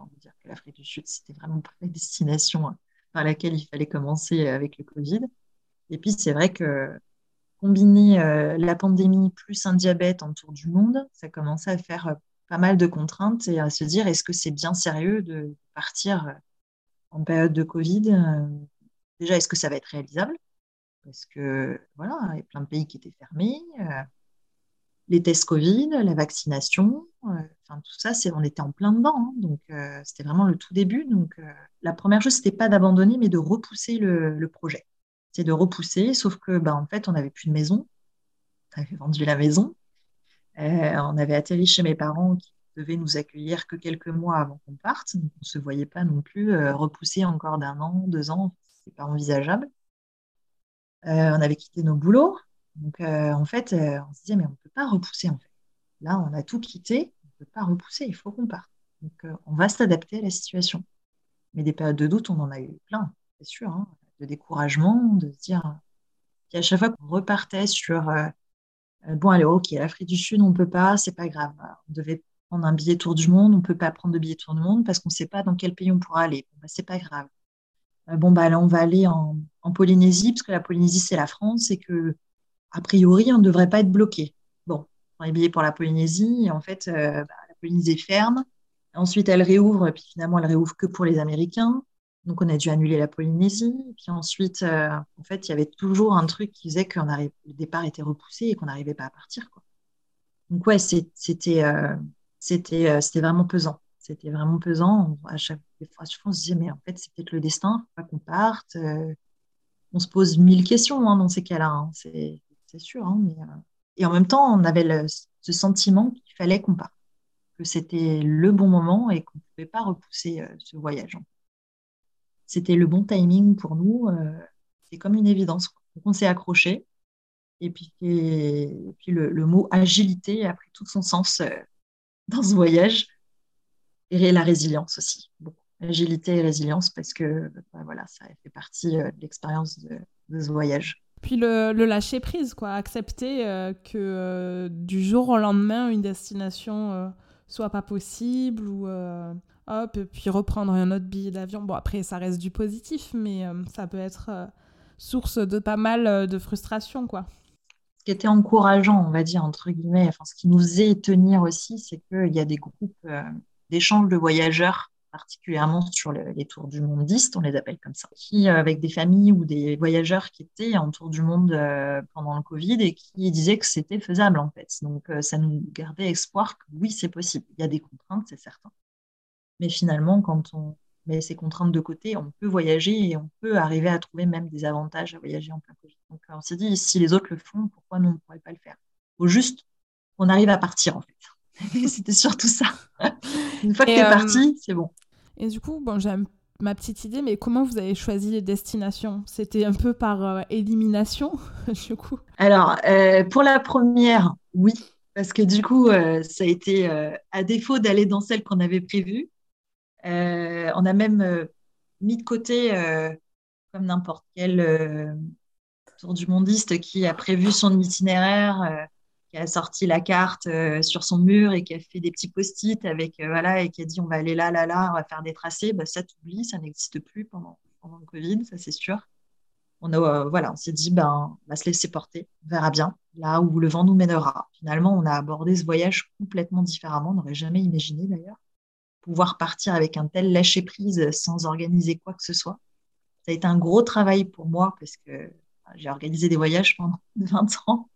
On peut dire que l'Afrique du Sud, c'était vraiment pas la destination hein, par laquelle il fallait commencer avec le Covid. Et puis, c'est vrai que combiner euh, la pandémie plus un diabète en tour du monde, ça commençait à faire euh, pas mal de contraintes et à se dire est-ce que c'est bien sérieux de partir euh, en période de Covid Déjà, est-ce que ça va être réalisable? Parce que voilà, il y a plein de pays qui étaient fermés. Les tests Covid, la vaccination, enfin tout ça, c'est, on était en plein dedans. Hein. donc c'était vraiment le tout début. Donc la première chose, c'était pas d'abandonner, mais de repousser le projet c'est de repousser, sauf que bah, en fait, on n'avait plus de maison. On avait vendu la maison. Euh, on avait atterri chez mes parents qui devaient nous accueillir que quelques mois avant qu'on parte. on ne se voyait pas non plus euh, repousser encore d'un an, deux ans. Ce n'est pas envisageable. Euh, on avait quitté nos boulots. Donc, en fait, on se disait, mais on ne peut pas repousser. En fait. Là, on a tout quitté. On ne peut pas repousser. Il faut qu'on parte. Donc, on va s'adapter à la situation. Mais des périodes de doute, on en a eu plein, c'est sûr. Hein de découragement, de se dire qu'à chaque fois qu'on repartait sur euh, euh, bon, allez, ok, l'Afrique du Sud, on ne peut pas, c'est pas grave. On devait prendre un billet tour du monde, on ne peut pas prendre de billet tour du monde parce qu'on ne sait pas dans quel pays on pourra aller. Bon, bah, pas grave. Euh, bon, bah, là, on va aller en, Polynésie, parce que la Polynésie, c'est la France, et que, a priori, on ne devrait pas être bloqué. Bon, on billets pour la Polynésie, en fait, bah, la Polynésie ferme. Ensuite, elle réouvre, puis finalement, elle réouvre que pour les Américains. Donc, on a dû annuler la Polynésie. puis ensuite, euh, en fait, il y avait toujours un truc qui faisait que le départ était repoussé et qu'on n'arrivait pas à partir. Donc, ouais, c'était, euh, c'était vraiment pesant. C'était vraiment pesant. À chaque fois, je me disais, mais en fait, c'est peut-être le destin, faut pas qu'on parte. on se pose mille questions hein, dans ces cas-là, hein. c'est sûr. Hein, mais, et en même temps, on avait ce sentiment qu'il fallait qu'on parte, que c'était le bon moment et qu'on ne pouvait pas repousser ce voyage. C'était le bon timing pour nous. c'est comme une évidence. Donc, on s'est accroché. Et puis, le, mot agilité a pris tout son sens euh, dans ce voyage. Et la résilience aussi. Agilité et résilience parce que bah, voilà, ça fait partie euh, de l'expérience de, ce voyage. Puis le, lâcher prise, quoi, accepter euh, que du jour au lendemain, une destination soit pas possible ou hop, puis reprendre un autre billet d'avion. Bon, après, ça reste du positif, mais ça peut être source de pas mal de frustration, quoi ce qui était encourageant, on va dire, entre guillemets, ce qui nous faisait tenir aussi, c'est qu'il y a des groupes euh, d'échanges de voyageurs, particulièrement sur les tours du mondiste, on les appelle comme ça, qui, euh, avec des familles ou des voyageurs qui étaient en tour du monde euh, pendant le Covid et qui disaient que c'était faisable, en fait. Donc, ça nous gardait espoir que oui, c'est possible. Il y a des contraintes, c'est certain. Mais finalement, quand on met ces contraintes de côté, on peut voyager et on peut arriver à trouver même des avantages à voyager en plein Covid. Donc on s'est dit, si les autres le font, pourquoi nous, on ne pourrait pas le faire? Il faut juste qu'on arrive à partir, en fait. C'était surtout ça. Une fois que tu es euh, parti, c'est bon. Et du coup, bon, j'ai ma petite idée, mais comment vous avez choisi les destinations? C'était un peu par euh, élimination, du coup Alors, euh, pour la première, oui. Parce que du coup, ça a été, à défaut d'aller dans celle qu'on avait prévue, euh, on a même euh, mis de côté, euh, comme n'importe quel tour du mondiste qui a prévu son itinéraire, qui a sorti la carte sur son mur et qui a fait des petits post-it avec voilà et qui a dit on va aller là là là on va faire des tracés bah, ça t'oublie ça n'existe plus pendant, pendant le Covid ça c'est sûr on a voilà on s'est dit ben on va se laisser porter on verra bien là où le vent nous mènera finalement on a abordé ce voyage complètement différemment on n'aurait jamais imaginé d'ailleurs pouvoir partir avec un tel lâcher-prise sans organiser quoi que ce soit. Ça a été un gros travail pour moi parce que j'ai organisé des voyages pendant 20 ans.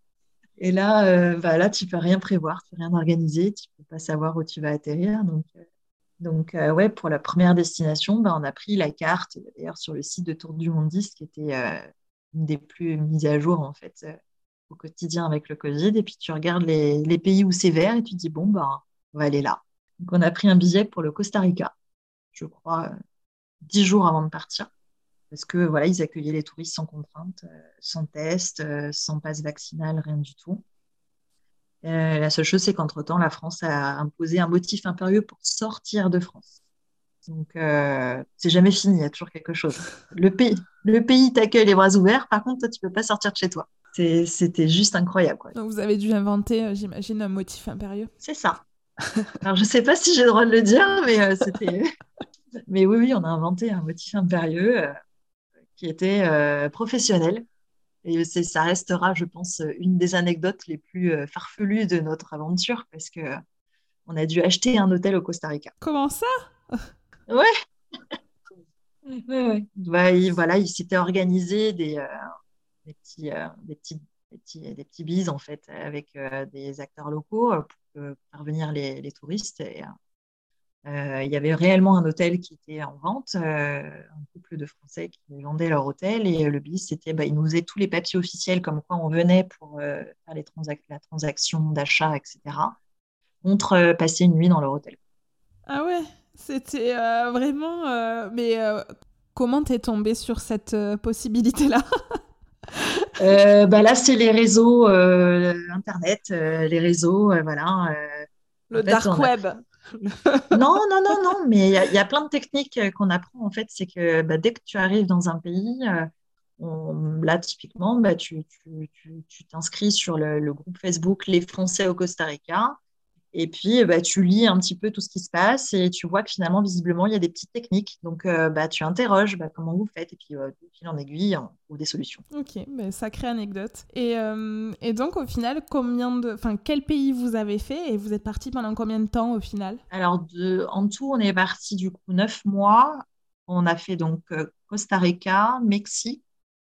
Et là, euh, bah là, tu peux rien prévoir, tu peux rien organiser, tu peux pas savoir où tu vas atterrir. Donc, euh, donc euh, ouais, pour la première destination, bah, on a pris la carte, d'ailleurs sur le site de Tour du Mondiste, qui était une des plus mises à jour en fait au quotidien avec le Covid. Et puis tu regardes les, pays où c'est vert et tu dis bon bah on va aller là. Donc, on a pris un billet pour le Costa Rica, je crois, euh, dix jours avant de partir. Parce que voilà, ils accueillaient les touristes sans contrainte, euh, sans test, euh, sans passe vaccinal, rien du tout. la seule chose, c'est qu'entre-temps, la France a imposé un motif impérieux pour sortir de France. Donc, c'est jamais fini, il y a toujours quelque chose. Le pays, le pays t'accueille les bras ouverts, par contre, toi, tu peux pas sortir de chez toi. C'était juste incroyable. Donc, vous avez dû inventer, j'imagine, un motif impérieux. C'est ça. Alors, je ne sais pas si j'ai le droit de le dire, mais euh, c'était. mais oui, oui, on a inventé un motif impérieux euh, qui était euh, professionnel. Et ça restera, je pense, une des anecdotes les plus farfelues de notre aventure parce que on a dû acheter un hôtel au Costa Rica. Comment ça? Ouais. ouais, bah, il, voilà, il s'était organisé des, des petits, des petits des petits, des petits bises en fait avec des acteurs locaux faire venir les, touristes. Et, euh, il y avait réellement un hôtel qui était en vente, euh, un couple de Français qui vendaient leur hôtel. Et le bis, c'était, bah, ils nous faisaient tous les papiers officiels comme quoi on venait pour euh, faire les la transaction d'achat, etc., contre passer une nuit dans leur hôtel. Ah ouais, c'était vraiment. mais comment t'es tombée sur cette possibilité-là? Euh, bah là, c'est les réseaux euh, Internet, euh, les réseaux, voilà. le dark web. non, non, non, non, mais il y, a plein de techniques qu'on apprend en fait. C'est que bah, dès que tu arrives dans un pays, là, typiquement, bah, tu t'inscris sur le, groupe Facebook Les Français au Costa Rica. Et puis, bah, tu lis un petit peu tout ce qui se passe et tu vois que finalement, visiblement, il y a des petites techniques. Donc, euh, bah, tu interroges bah, comment vous faites et puis, euh, fil en aiguille, on trouve des solutions. Ok, bah, sacrée anecdote. Et, euh, et, donc, au final, combien de... enfin, quel pays vous avez fait et vous êtes parti pendant combien de temps au final? Alors, de... en tout, on est parti du coup neuf mois. On a fait donc Costa Rica, Mexique,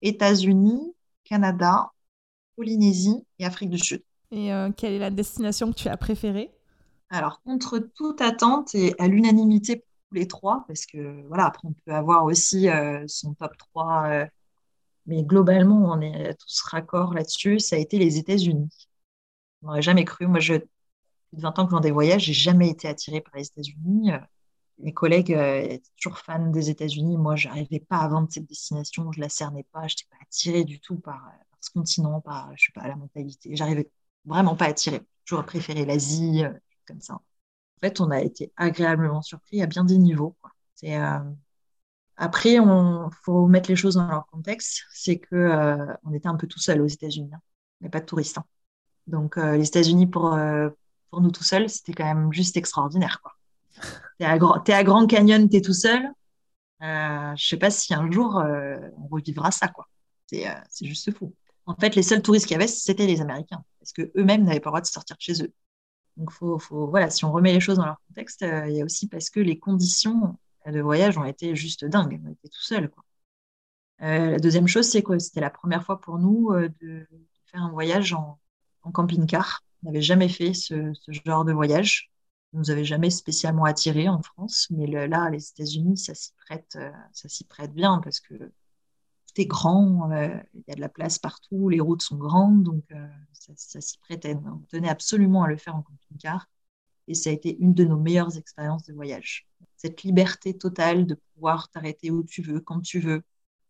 États-Unis, Canada, Polynésie et Afrique du Sud. Et euh, quelle est la destination que tu as préférée? Alors, contre toute attente et à l'unanimité pour tous les trois, parce que voilà, après, on peut avoir aussi euh, son top 3, euh, mais globalement, on est tous raccord là-dessus. Ça a été les États-Unis. On n'aurait jamais cru. Moi, je, depuis 20 ans que je des voyages, j'ai jamais été attirée par les États-Unis. Mes collègues étaient toujours fans des États-Unis. Moi, je n'arrivais pas à vendre cette destination. Je la cernais pas. Je n'étais pas attirée du tout par, ce continent, par, je sais pas, la mentalité. J'arrivais vraiment pas attirée. Toujours préféré l'Asie, comme ça. En fait, on a été agréablement surpris à bien des niveaux. C'est, euh, Après, il faut mettre les choses dans leur contexte. C'est que euh, on était un peu tout seul aux États-Unis. Hein. On n'est pas de touristes. Hein. Donc, euh, les États-Unis, pour, pour nous tout seuls, c'était quand même juste extraordinaire. Quoi. T'es, à, es à Grand Canyon, tu es tout seul. je sais pas si un jour, on revivra ça. quoi. C'est, c'est juste fou. En fait, les seuls touristes qu'il y avait, c'était les Américains, parce qu'eux-mêmes n'avaient pas le droit de sortir de chez eux. Donc, faut, voilà, si on remet les choses dans leur contexte, euh, il y a aussi parce que les conditions de voyage ont été juste dingues. On était tout seuls. Quoi. Euh, la deuxième chose, c'est que c'était la première fois pour nous euh, de, faire un voyage en, camping-car. On n'avait jamais fait ce, genre de voyage. On nous avait jamais spécialement attirés en France, mais là, les États-Unis, ça s'y prête, ça s'y prête bien parce que tout grand, euh, il y a de la place partout, les routes sont grandes, donc euh, ça, s'y prêtait. On tenait absolument à le faire en camping-car et ça a été une de nos meilleures expériences de voyage. Cette liberté totale de pouvoir t'arrêter où tu veux, quand tu veux,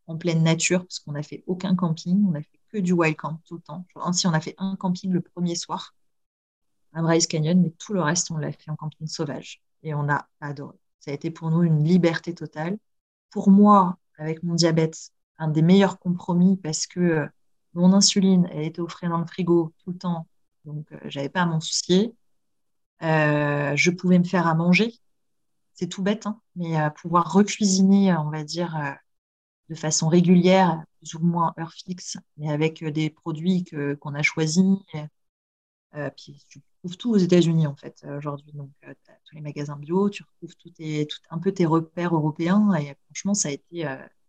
en pleine nature, parce qu'on n'a fait aucun camping, on n'a fait que du wild camp tout le temps. Si on a fait un camping le premier soir à Bryce Canyon, mais tout le reste, on l'a fait en camping sauvage et on a adoré. Ça a été pour nous une liberté totale. Pour moi, avec mon diabète, un des meilleurs compromis parce que euh, mon insuline, elle était au frais dans le frigo tout le temps, donc euh, j'avais pas à m'en soucier. Euh, je pouvais me faire à manger, c'est tout bête, hein, mais pouvoir recuisiner, on va dire, de façon régulière, plus ou moins heure fixe, mais avec des produits que qu'on a choisis. puis tu trouves tout aux États-Unis en fait aujourd'hui. Donc tous les magasins bio, tu retrouves tout, tes, tout un peu tes repères européens et franchement ça a été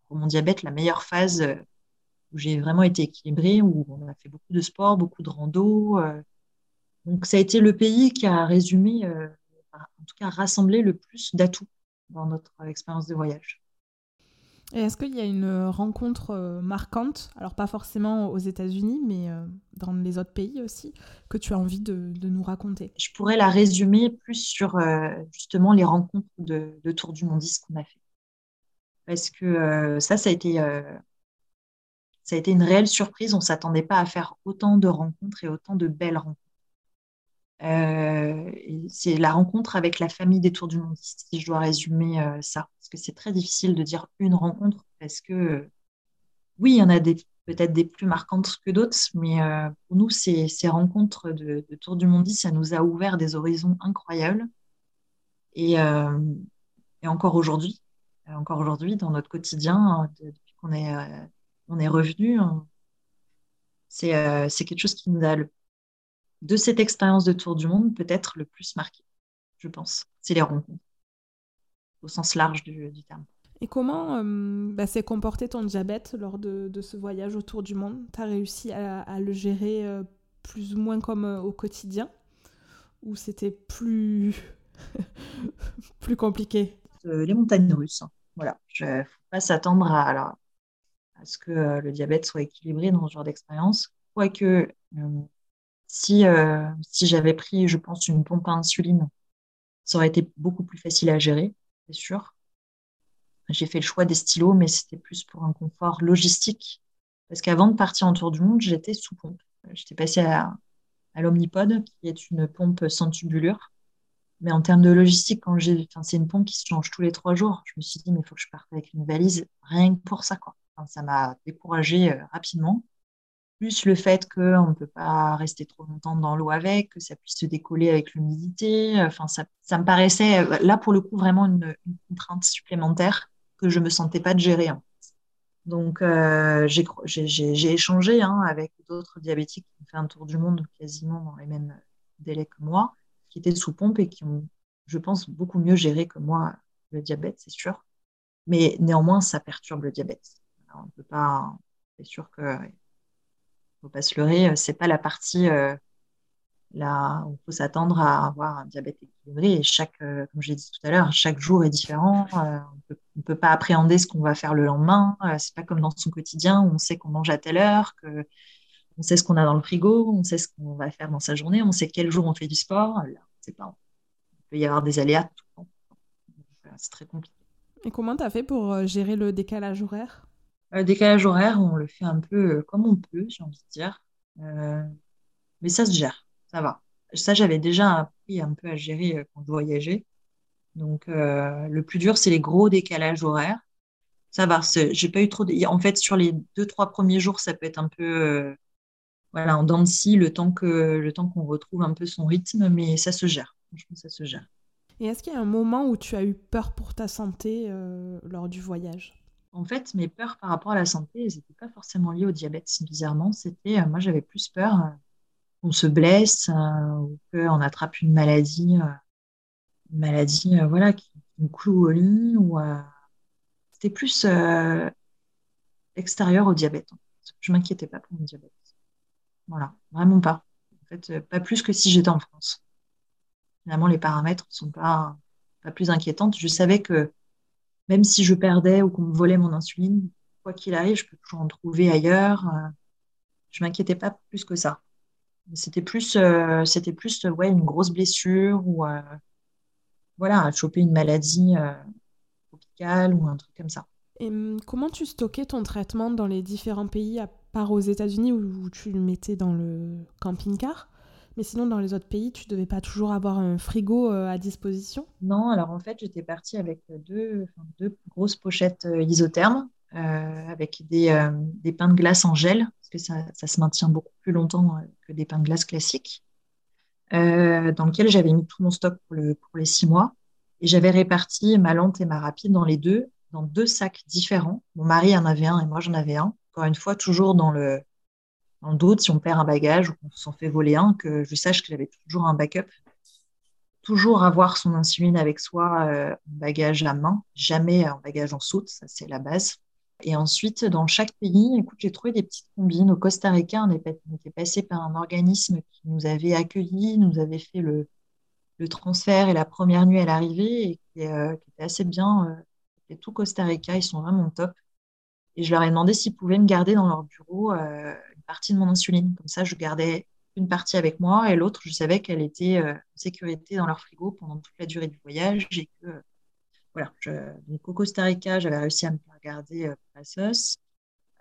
mon diabète la meilleure phase euh, où j'ai vraiment été équilibrée, où on a fait beaucoup de sport, beaucoup de rando. Euh. Donc ça a été le pays qui a résumé, euh, en tout cas rassemblé le plus d'atouts dans notre expérience de voyage. Et est-ce qu'il y a une rencontre marquante, alors pas forcément aux États-Unis, mais dans les autres pays aussi, que tu as envie de, nous raconter? Je pourrais la résumer plus sur justement les rencontres de, de Tour du Mondiste qu'on a fait parce que euh, ça, ça a été, euh, ça a été une réelle surprise. On ne s'attendait pas à faire autant de rencontres et autant de belles rencontres. Euh, c'est la rencontre avec la famille des Tours du Monde, si je dois résumer ça. Parce que c'est très difficile de dire une rencontre, parce que oui, il y en a peut-être des plus marquantes que d'autres, mais pour nous, ces, rencontres de, de, Tour du Monde, ça nous a ouvert des horizons incroyables. Et, encore aujourd'hui, encore aujourd'hui dans notre quotidien, euh, depuis qu'on est, euh, on est revenu. C'est quelque chose qui nous a, de cette expérience de tour du monde, peut-être le plus marqué, je pense. C'est les rencontres, au sens large du, terme. Et comment bah, s'est comporté ton diabète lors de, ce voyage autour du monde? Tu as réussi à, le gérer plus ou moins comme au quotidien? Ou c'était plus, plus compliqué? euh, les montagnes russes. Hein. Voilà, il ne faut pas s'attendre à, ce que euh, le diabète soit équilibré dans ce genre d'expérience. Quoique, euh, si, si j'avais pris, je pense, une pompe à insuline, ça aurait été beaucoup plus facile à gérer, c'est sûr. J'ai fait le choix des stylos, mais c'était plus pour un confort logistique. Parce qu'avant de partir en tour du monde, j'étais sous pompe. J'étais passée à, à l'Omnipod, qui est une pompe sans tubulure. Mais en termes de logistique, c'est une pompe qui se change tous les trois jours. Je me suis dit, mais il faut que je parte avec une valise, rien que pour ça, quoi. ça m'a découragée euh, rapidement. Plus le fait qu'on ne peut pas rester trop longtemps dans l'eau avec, que ça puisse se décoller avec l'humidité. Enfin, ça, ça, me paraissait, euh, là, pour le coup, vraiment une, contrainte supplémentaire que je ne me sentais pas de gérer. Donc, euh, j'ai échangé hein, avec d'autres diabétiques qui ont fait un tour du monde quasiment dans les mêmes délais que moi qui étaient sous pompe et qui ont, je pense, beaucoup mieux géré que moi le diabète, c'est sûr. Mais néanmoins, ça perturbe le diabète. on peut pas, c'est sûr que faut pas se leurrer, c'est pas la partie euh, Là, il faut s'attendre à avoir un diabète équilibré et chaque, euh, comme j'ai dit tout à l'heure, chaque jour est différent. Euh, on ne peut pas appréhender ce qu'on va faire le lendemain. Euh, c'est pas comme dans son quotidien où on sait qu'on mange à telle heure, que on sait ce qu'on a dans le frigo, on sait ce qu'on va faire dans sa journée, on sait quel jour on fait du sport. Là, c'est pas. Il peut y avoir des aléas tout le temps. C'est très compliqué. Et comment tu as fait pour gérer le décalage horaire? Le décalage horaire, on le fait un peu comme on peut, j'ai envie de dire. mais ça se gère ça va. Ça, j'avais déjà appris un peu à gérer euh, quand je voyageais. Donc, euh, le plus dur, c'est les gros décalages horaires. Ça va, j'ai pas eu trop de... En fait, sur les deux, trois premiers jours, ça peut être un peu, euh, voilà, en dents de scie, le temps que, le temps qu'on retrouve un peu son rythme, mais ça se gère. Franchement, ça se gère. Et est-ce qu'il y a un moment où tu as eu peur pour ta santé lors du voyage? En fait, mes peurs par rapport à la santé, elles n'étaient pas forcément liées au diabète, bizarrement. C'était, moi, j'avais plus peur on se blesse euh, ou qu'on attrape une maladie, euh, une maladie euh, voilà, qui, nous cloue au lit. Ou, C'était plus extérieur au diabète. Je ne m'inquiétais pas pour mon diabète. Voilà, vraiment pas. En fait, pas plus que si j'étais en France. Finalement, les paramètres ne sont pas, pas plus inquiétants. Je savais que même si je perdais ou qu'on me volait mon insuline, quoi qu'il arrive, je peux toujours en trouver ailleurs. Je m'inquiétais pas plus que ça. C'était plus, euh, c'était plus ouais, une grosse blessure ou euh, voilà, choper une maladie euh, tropicale ou un truc comme ça. Et hum, comment tu stockais ton traitement dans les différents pays, à part aux États-Unis où tu le mettais dans le camping-car mais sinon, dans les autres pays, tu devais pas toujours avoir un frigo à disposition? Non, alors en fait, j'étais partie avec deux, grosses pochettes isothermes avec des, pains de glace en gel que ça, se maintient beaucoup plus longtemps euh, que des pains de glace classiques, euh, dans lequel j'avais mis tout mon stock pour, pour les six mois. Et j'avais réparti ma lente et ma rapide dans les deux, dans deux sacs différents. Mon mari en avait un et moi j'en avais un. Encore une fois, toujours dans le, dans le doute, si on perd un bagage ou qu'on s'en fait voler un, que je sache que j'avais toujours un backup. Toujours avoir son insuline avec soi euh, bagage à main, jamais un bagage en soute, ça c'est la base. Et ensuite, dans chaque pays, écoute, j'ai trouvé des petites combines. Au Costa Rica, on, était passé par un organisme qui nous avait accueillis, nous avait fait le, transfert et la première nuit à l'arrivée, et qui, euh, était assez bien. Euh, tout Costa Rica, ils sont vraiment top. Et je leur ai demandé s'ils pouvaient me garder dans leur bureau euh, une partie de mon insuline. Comme ça, je gardais une partie avec moi et l'autre, je savais qu'elle était en sécurité dans leur frigo pendant toute la durée du voyage et que voilà, donc au Costa Rica, j'avais réussi à me faire garder euh, Pasos.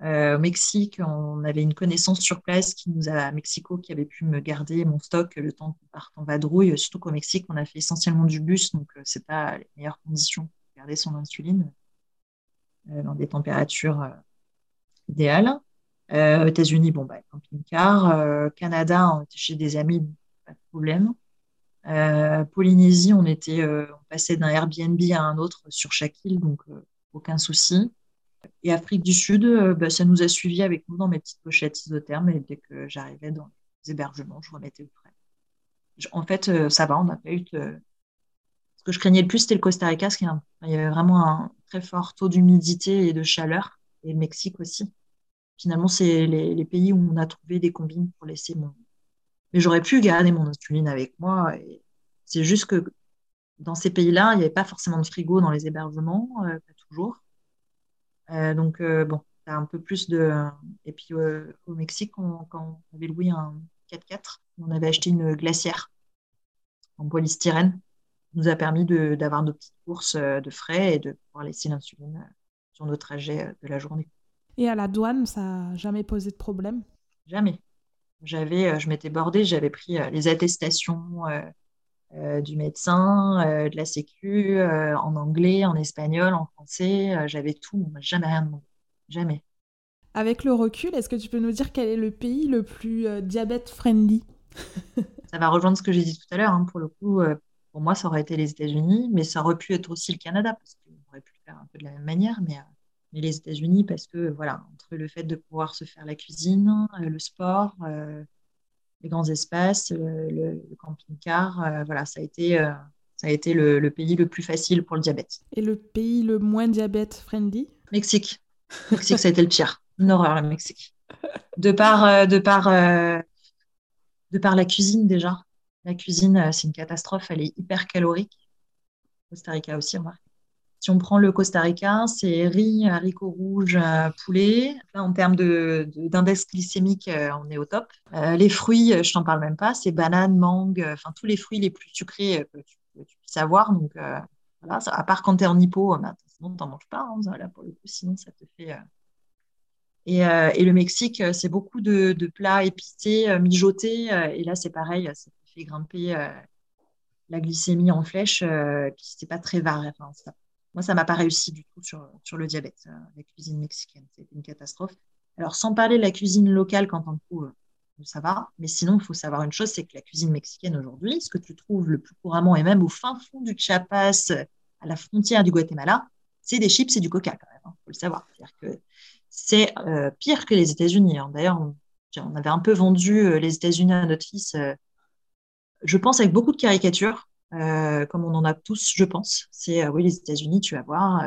Euh, au Mexique, on avait une connaissance sur place qui nous a, à Mexico, qui avait pu me garder mon stock le temps qu'on parte en vadrouille. Surtout qu'au Mexique, on a fait essentiellement du bus, donc euh, c'est pas les meilleures conditions pour garder son insuline euh, dans des températures idéales. aux États-Unis, bon, bah, camping-car. Canada, on était chez des amis, pas de problème. Euh, Polynésie, on était, euh, on passait d'un Airbnb à un autre sur chaque île, donc euh, aucun souci. Et Afrique du Sud, bah, ça nous a suivis avec nous dans mes petites pochettes isothermes et dès que j'arrivais dans les hébergements, je remettais au frais. En fait, ça va, on n'a pas eu de... Ce que je craignais le plus, c'était le Costa Rica, parce qu'il y avait vraiment un très fort taux d'humidité et de chaleur, et le Mexique aussi. Finalement, c'est les, pays où on a trouvé des combines pour laisser mon, mais j'aurais pu garder mon insuline avec moi. C'est juste que dans ces pays-là, il n'y avait pas forcément de frigo dans les hébergements, euh, pas toujours. Euh, donc, euh, bon, as un peu plus de. Et puis, au Mexique, quand on avait loué un 4x4, on avait acheté une glacière en polystyrène. Nous a permis d'avoir nos petites courses de frais et de pouvoir laisser l'insuline sur nos trajets de la journée. Et à la douane, ça n'a jamais posé de problème? Jamais. J'avais, euh, je m'étais bordée, j'avais pris euh, les attestations euh, du médecin, de la sécu, en anglais, en espagnol, en français, j'avais tout, jamais rien demandé, jamais. Avec le recul, est-ce que tu peux nous dire quel est le pays le plus diabète friendly Ça va rejoindre ce que j'ai dit tout à l'heure. Hein. Pour le coup, pour moi, ça aurait été les États-Unis, mais ça aurait pu être aussi le Canada, parce qu'on aurait pu le faire un peu de la même manière. Mais mais les États-Unis parce que voilà, entre le fait de pouvoir se faire la cuisine, euh, le sport, euh, les grands espaces, le, camping-car, euh, voilà, ça a été, ça a été le, pays le plus facile pour le diabète. Et le pays le moins diabète friendly? Mexique. Mexique, ça a été le pire. Une horreur, le Mexique. De par, de par de par la cuisine déjà. La cuisine, c'est une catastrophe, elle est hyper calorique. Costa Rica aussi, remarque. Si on prend le Costa Rica, c'est riz, haricots rouges, poulet. en termes d'index glycémique, on est au top. les fruits, je t'en parle même pas, c'est bananes, mangue, enfin tous les fruits les plus sucrés que tu, puisses avoir. Donc, à part quand tu es en hypo, bah, sinon, tu n'en manges pas. Hein, pour le coup, sinon, ça te fait. Euh. Et, euh, le Mexique, euh, c'est beaucoup de, de, plats épicés, mijotés. et là, c'est pareil, fait grimper la glycémie en flèche, qui n'est pas très varié. Enfin, moi, ça m'a pas réussi du tout sur, sur le diabète, la cuisine mexicaine. C'est une catastrophe. Alors, sans parler de la cuisine locale, quand on trouve, ça va. Mais sinon, il faut savoir une chose, c'est que la cuisine mexicaine aujourd'hui, ce que tu trouves le plus couramment, et même au fin fond du Chiapas, à la frontière du Guatemala, c'est des chips et du coca quand même, il hein, faut le savoir. C'est euh, pire que les États-Unis. Hein. D'ailleurs, on, avait un peu vendu euh, les États-Unis à notre fils, euh, je pense, avec beaucoup de caricatures, comme on en a tous, je pense. C'est oui, les États-Unis, tu vas voir.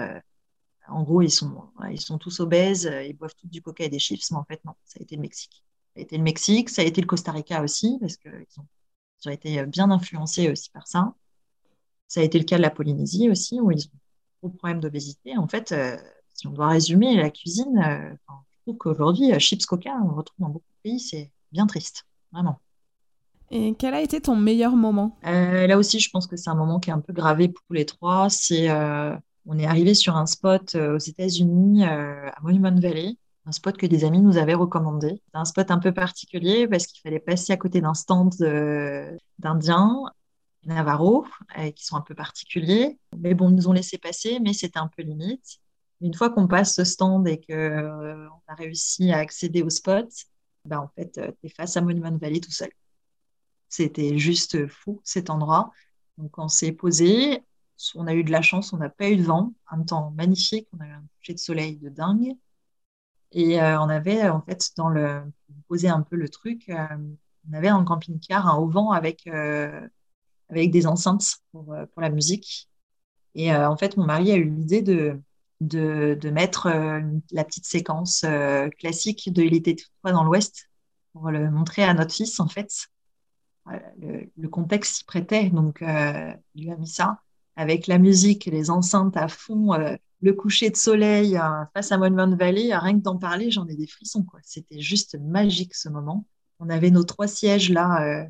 en gros, ils sont, ils sont tous obèses, ils boivent tous du coca et des chips, mais en fait, non, ça a été le Mexique. Ça a été le Mexique, ça a été le Costa Rica aussi, parce qu'ils ont, ils ont été bien influencés aussi par ça. Ça a été le cas de la Polynésie aussi, où ils ont gros problème d'obésité. En fait, euh, si on doit résumer la cuisine, euh, je trouve qu'aujourd'hui, euh, chips coca, on retrouve dans beaucoup de pays, c'est bien triste, vraiment. Et quel a été ton meilleur moment? Là aussi, je pense que c'est un moment qui est un peu gravé pour les trois. C'est, on est arrivé sur un spot aux États-Unis, à Monument Valley, un spot que des amis nous avaient recommandé. C'est un spot un peu particulier parce qu'il fallait passer à côté d'un stand d'Indiens Navarro, euh, qui sont un peu particuliers. Mais bon, ils nous ont laissé passer, mais c'était un peu limite. Une fois qu'on passe ce stand et qu'on euh, a réussi à accéder au spot, ben, en fait, euh, tu es face à Monument Valley tout seul. C'était juste fou cet endroit. Donc, on s'est posé. On a eu de la chance, on n'a pas eu de vent, un temps magnifique, on a eu un coucher de soleil de dingue. Et on avait, en fait, dans le, poser un peu le truc, on avait un camping-car un auvent avec avec des enceintes pour, euh, pour la musique. Et euh, en fait, mon mari a eu l'idée de, de, de, mettre euh, la petite séquence classique de Il était toutefois dans l'Ouest pour le montrer à notre fils, en fait. Le, le contexte s'y prêtait, donc il lui a mis ça avec la musique, les enceintes à fond, le coucher de soleil face à Monument Valley. Rien que d'en parler, j'en ai des frissons. Quoi. C'était juste magique ce moment. On avait nos trois sièges là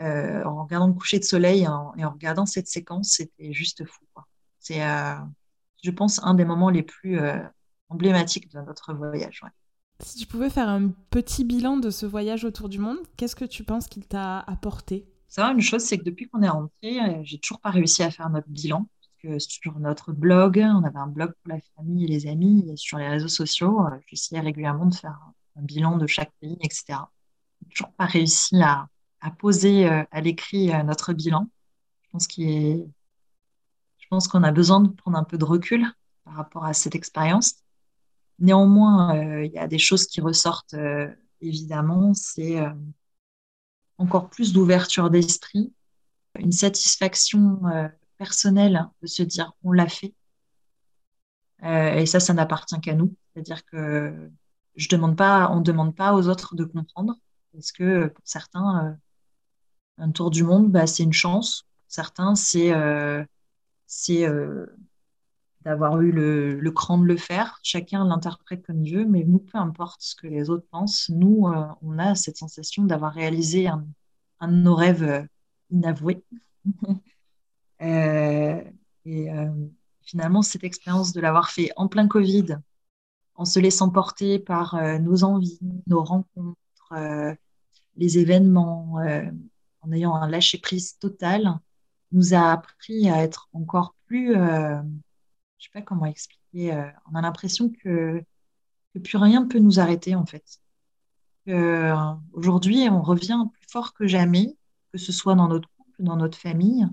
euh, en regardant le coucher de soleil et en, regardant cette séquence, c'était juste fou. C'est, euh, je pense, un des moments les plus euh, emblématiques de notre voyage. Si tu pouvais faire un petit bilan de ce voyage autour du monde, qu'est-ce que tu penses qu'il t'a apporté? Ça, une chose, c'est que depuis qu'on est rentré, j'ai toujours pas réussi à faire notre bilan. Que sur notre blog, on avait un blog pour la famille et les amis, sur les réseaux sociaux, j'essayais régulièrement de faire un bilan de chaque pays, etc. J'ai toujours pas réussi à, poser euh, à l'écrit euh, notre bilan. Je pense qu'on a besoin de prendre un peu de recul par rapport à cette expérience. Néanmoins, euh, il y a des choses qui ressortent évidemment, c'est encore plus d'ouverture d'esprit, une satisfaction personnelle de se dire on l'a fait. et ça, ça n'appartient qu'à nous. C'est-à-dire que je on ne demande pas aux autres de comprendre, parce que pour certains, un tour du monde, bah, c'est une chance. certains, c'est euh, euh, d'avoir eu le, cran de le faire. Chacun l'interprète comme il veut, mais nous, peu importe ce que les autres pensent, nous, euh, on a cette sensation d'avoir réalisé un, de nos rêves inavoués. et finalement, cette expérience de l'avoir fait en plein Covid, en se laissant porter par nos envies, nos rencontres, les événements, en ayant un lâcher-prise total, nous a appris à être encore plus, euh, je sais pas comment expliquer, euh, on a l'impression que, plus rien ne peut nous arrêter en fait. Euh, aujourd'hui, on revient plus fort que jamais, que ce soit dans notre couple, dans notre famille.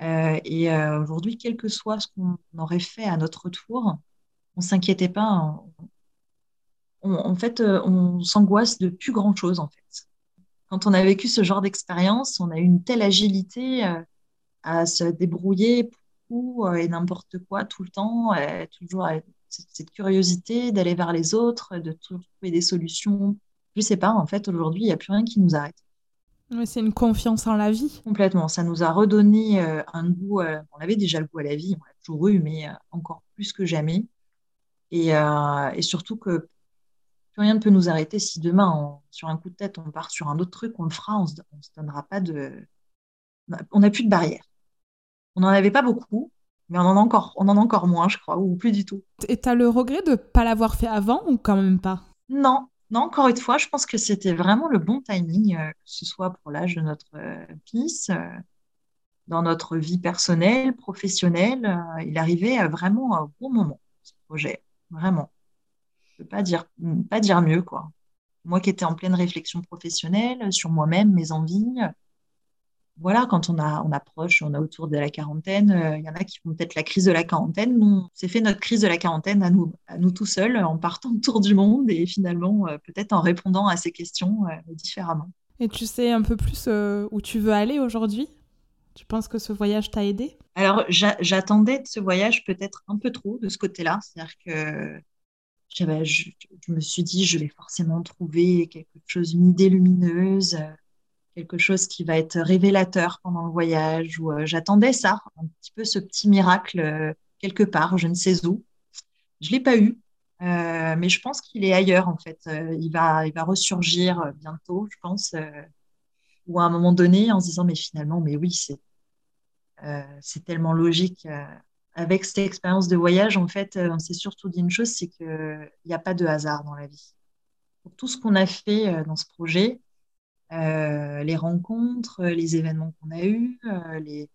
et aujourd'hui, quel que soit ce qu'on aurait fait à notre tour, on s'inquiétait pas. en fait, on s'angoisse de plus grand chose en fait quand on a vécu ce genre d'expérience, on a eu une telle agilité euh, à se débrouiller pour tout euh, et n'importe quoi tout le temps, euh, toujours cette curiosité d'aller vers les autres, de trouver des solutions. Je sais pas, en fait, aujourd'hui, il n'y a plus rien qui nous arrête. c'est une confiance en la vie. Complètement. Ça nous a redonné euh, un goût. Euh, on avait déjà le goût à la vie, on l'a toujours eu, mais euh, encore plus que jamais. Et, surtout que rien ne peut nous arrêter. Si demain, sur un coup de tête, on part sur un autre truc, on le fera, on ne se, donnera pas de. On n'a plus de barrière. On n'en avait pas beaucoup, mais on en, a encore, on en a encore moins, je crois, ou plus du tout. Et tu as le regret de ne pas l'avoir fait avant ou quand même pas? Non, non, encore une fois, je pense que c'était vraiment le bon timing, euh, que ce soit pour l'âge de notre euh, fils, euh, dans notre vie personnelle, professionnelle. il arrivait vraiment au bon moment, ce projet, vraiment. Je ne peux pas dire, pas dire mieux, quoi. Moi qui étais en pleine réflexion professionnelle sur moi-même, mes envies, voilà, quand on, a, on approche, on a autour de la quarantaine, euh, il y en a qui font peut-être la crise de la quarantaine. Nous, on s'est fait notre crise de la quarantaine à nous, à nous tout seuls, en partant autour du monde et finalement, euh, peut-être en répondant à ces questions euh, différemment. Et tu sais un peu plus où tu veux aller aujourd'hui? Tu penses que ce voyage t'a aidé? Alors, j'attendais de ce voyage peut-être un peu trop de ce côté-là. C'est-à-dire que je, je, me suis dit, je vais forcément trouver quelque chose, une idée lumineuse quelque chose qui va être révélateur pendant le voyage, ou euh, j'attendais ça, un petit peu ce petit miracle euh, quelque part, je ne sais où. Je l'ai pas eu, euh, mais je pense qu'il est ailleurs en fait. il va, il va ressurgir bientôt, je pense, ou à un moment donné, en se disant mais finalement, mais oui, c'est, c'est tellement logique. avec cette expérience de voyage, en fait, on s'est surtout dit une chose, c'est qu'il n'y a pas de hasard dans la vie. Pour tout ce qu'on a fait dans ce projet, euh, les rencontres, les événements qu'on a eus, euh, les,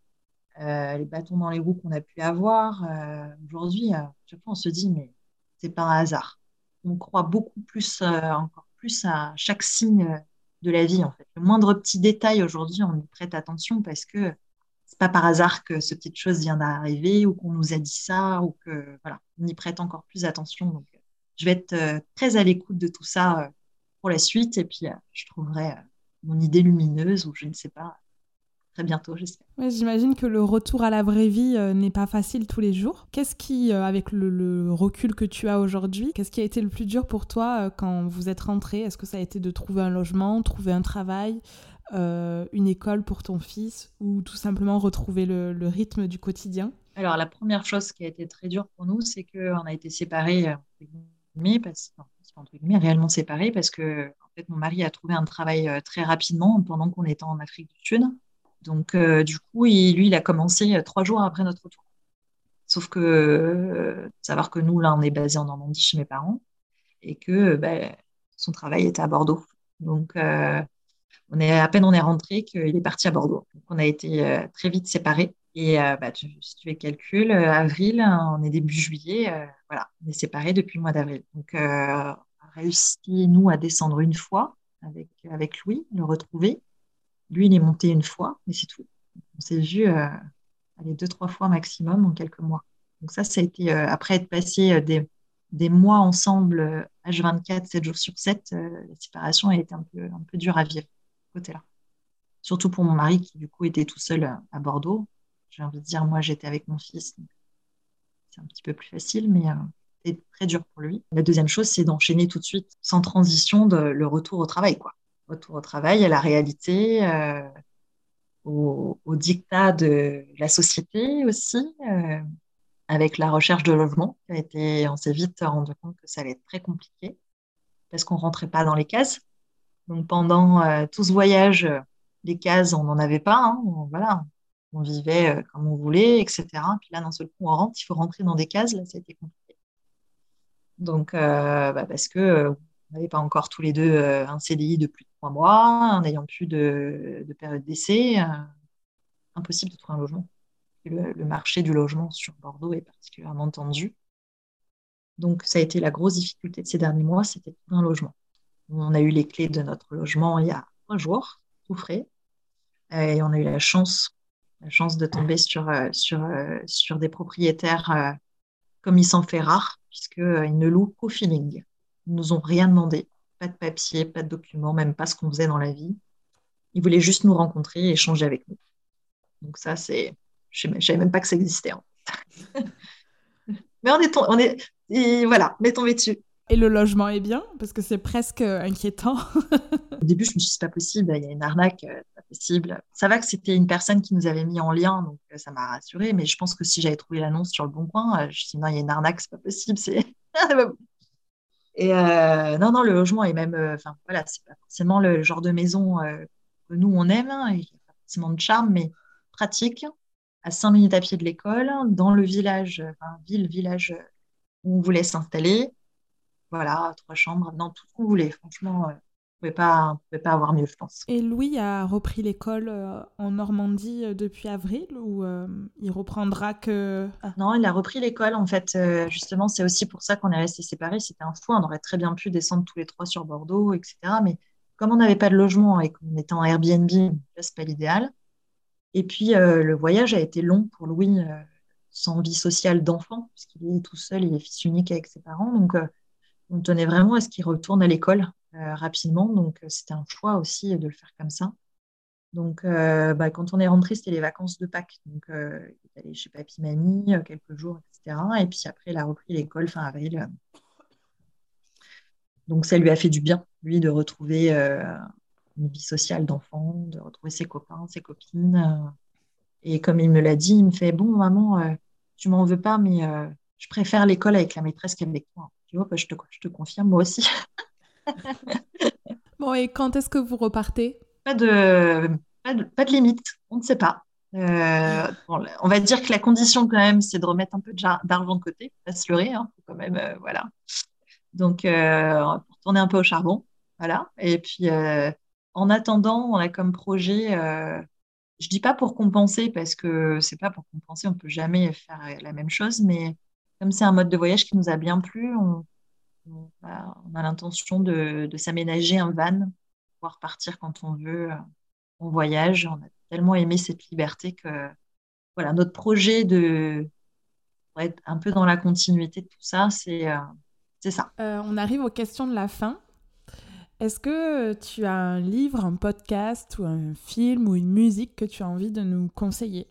euh, bâtons dans les roues qu'on a pu avoir. Aujourd'hui, on se dit, mais c'est pas un hasard. On croit beaucoup plus, encore plus à chaque signe de la vie, en fait. Le moindre petit détail, aujourd'hui, on y prête attention parce que c'est pas par hasard que ce petite chose vient d'arriver ou qu'on nous a dit ça ou que, voilà, on y prête encore plus attention. Donc, je vais être très à l'écoute de tout ça pour la suite et puis je trouverai mon idée lumineuse ou je ne sais pas. Très bientôt, j'espère. J'imagine que le retour à la vraie vie euh, n'est pas facile tous les jours. Qu'est-ce qui, euh, avec le, recul que tu as aujourd'hui, qu'est-ce qui a été le plus dur pour toi euh, quand vous êtes rentré? Est-ce que ça a été de trouver un logement, trouver un travail, une école pour ton fils ou tout simplement retrouver le, le rythme du quotidien? Alors, la première chose qui a été très dure pour nous, c'est qu'on a été séparés, parce, entre guillemets, réellement séparés parce que mon mari a trouvé un travail euh, très rapidement pendant qu'on était en Afrique du Sud. Donc, euh, du coup, lui, il a commencé euh, trois jours après notre retour. Sauf que, savoir que nous, là, on est basé en Normandie chez mes parents et que ben, son travail était à Bordeaux. Donc, on est, à peine on est rentré qu'il est parti à Bordeaux. Donc, on a été très vite séparés. Et bah, si tu fais calcul, avril, on est début juillet, voilà, on est séparés depuis le mois d'avril. Donc, réussi, nous, à descendre une fois avec, avec Louis, le retrouver. Lui, il est monté une fois, mais c'est tout. On s'est vu euh, aller deux, trois fois maximum en quelques mois. Donc ça, ça a été, euh, après être passé euh, des, des, mois ensemble, H24, 7 jours sur 7, la séparation a été un peu, un peu dure à vivre, côté-là. Surtout pour mon mari qui, du coup, était tout seul à Bordeaux. J'ai envie de dire, moi, j'étais avec mon fils. C'est un petit peu plus facile, mais très dur pour lui. La deuxième chose, c'est d'enchaîner tout de suite, sans transition, le retour au travail. Quoi. Retour au travail, à la réalité, euh, au, dictat de la société aussi, euh, avec la recherche de logement. On s'est vite rendu compte que ça allait être très compliqué parce qu'on rentrait pas dans les cases. Donc pendant euh, tout ce voyage, les cases, on n'en avait pas. Hein. voilà, on vivait comme on voulait, etc. Puis là, d'un seul coup, on rentre, il faut rentrer dans des cases. Là, ça a été compliqué. Donc, euh, bah, parce que euh, on n'avait pas encore tous les deux euh, un CDI de plus de trois mois, n'ayant plus de, période d'essai, impossible de trouver un logement. Le, marché du logement sur Bordeaux est particulièrement tendu. Donc, ça a été la grosse difficulté de ces derniers mois, c'était trouver un logement. On a eu les clés de notre logement il y a trois jours, tout frais, et on a eu la chance, chance de tomber sur, sur, sur des propriétaires comme il s'en fait rare, puisqu'ils euh, ne louent qu'au feeling. Ils nous ont rien demandé, pas de papier, pas de documents, même pas ce qu'on faisait dans la vie. Ils voulaient juste nous rencontrer et échanger avec nous. Donc ça, c'est, je ne savais même pas que ça existait. Mais on est, on est, voilà, on tombé dessus. Et le logement est bien Parce que c'est presque inquiétant. Au début, je me suis dit, c'est pas possible, il y a une arnaque, euh, c'est pas possible. Ça va que c'était une personne qui nous avait mis en lien, donc euh, ça m'a rassurée, mais je pense que si j'avais trouvé l'annonce sur le bon coin, je me suis dit, non, il y a une arnaque, c'est pas possible, c'est. Et non, non, le logement est même, enfin voilà, c'est pas forcément le genre de maison que nous on aime, hein, il n'y a pas forcément de charme, mais pratique, à 5 minutes à pied de l'école, dans le village, enfin ville, village où on voulait s'installer, voilà, trois chambres, dans tout ce qu'on voulait. Franchement, euh, on ne pouvait pas avoir mieux, je pense. Et Louis a repris l'école euh, en Normandie euh, depuis avril ou il reprendra que... Ah. Non, il a repris l'école, en fait. justement, c'est aussi pour ça qu'on est restés séparés. C'était un fou, on aurait très bien pu descendre tous les trois sur Bordeaux, etc. Mais comme on n'avait pas de logement et qu'on était en Airbnb, c'est pas l'idéal. Et puis, le voyage a été long pour Louis, sans vie sociale d'enfant, puisqu'il est tout seul, il est fils unique avec ses parents. Donc, on tenait vraiment à ce qu'il retourne à l'école euh, rapidement. Donc, euh, c'était un choix aussi de le faire comme ça. Donc, euh, bah, quand on est rentré, c'était les vacances de Pâques. Donc, il est allé chez papy, mamie, quelques jours, etc. Et puis après, il a repris l'école fin avril. Donc, ça lui a fait du bien, lui, de retrouver une vie sociale d'enfant, de retrouver ses copains, ses copines. Et comme il me l'a dit, il me fait Bon, maman, tu m'en veux pas, mais je préfère l'école avec la maîtresse qu'avec toi. Bah, je, te, je te confirme, moi aussi. bon, et quand est-ce que vous repartez? Pas de, pas de, limite, on ne sait pas. Euh, on va dire que la condition quand même, c'est de remettre un peu d'argent de côté, pas se leurrer, hein, quand même, euh, voilà. Donc, euh, pour tourner un peu au charbon, voilà. Et puis, en attendant, on a comme projet, je dis pas pour compenser parce que c'est pas pour compenser, on peut jamais faire la même chose, mais comme c'est un mode de voyage qui nous a bien plu, on, a, l'intention de, s'aménager un van, pouvoir partir quand on veut en voyage. On a tellement aimé cette liberté que voilà, notre projet de être un peu dans la continuité de tout ça, c'est euh, ça. Euh, on arrive aux questions de la fin. Est-ce que tu as un livre, un podcast ou un film ou une musique que tu as envie de nous conseiller?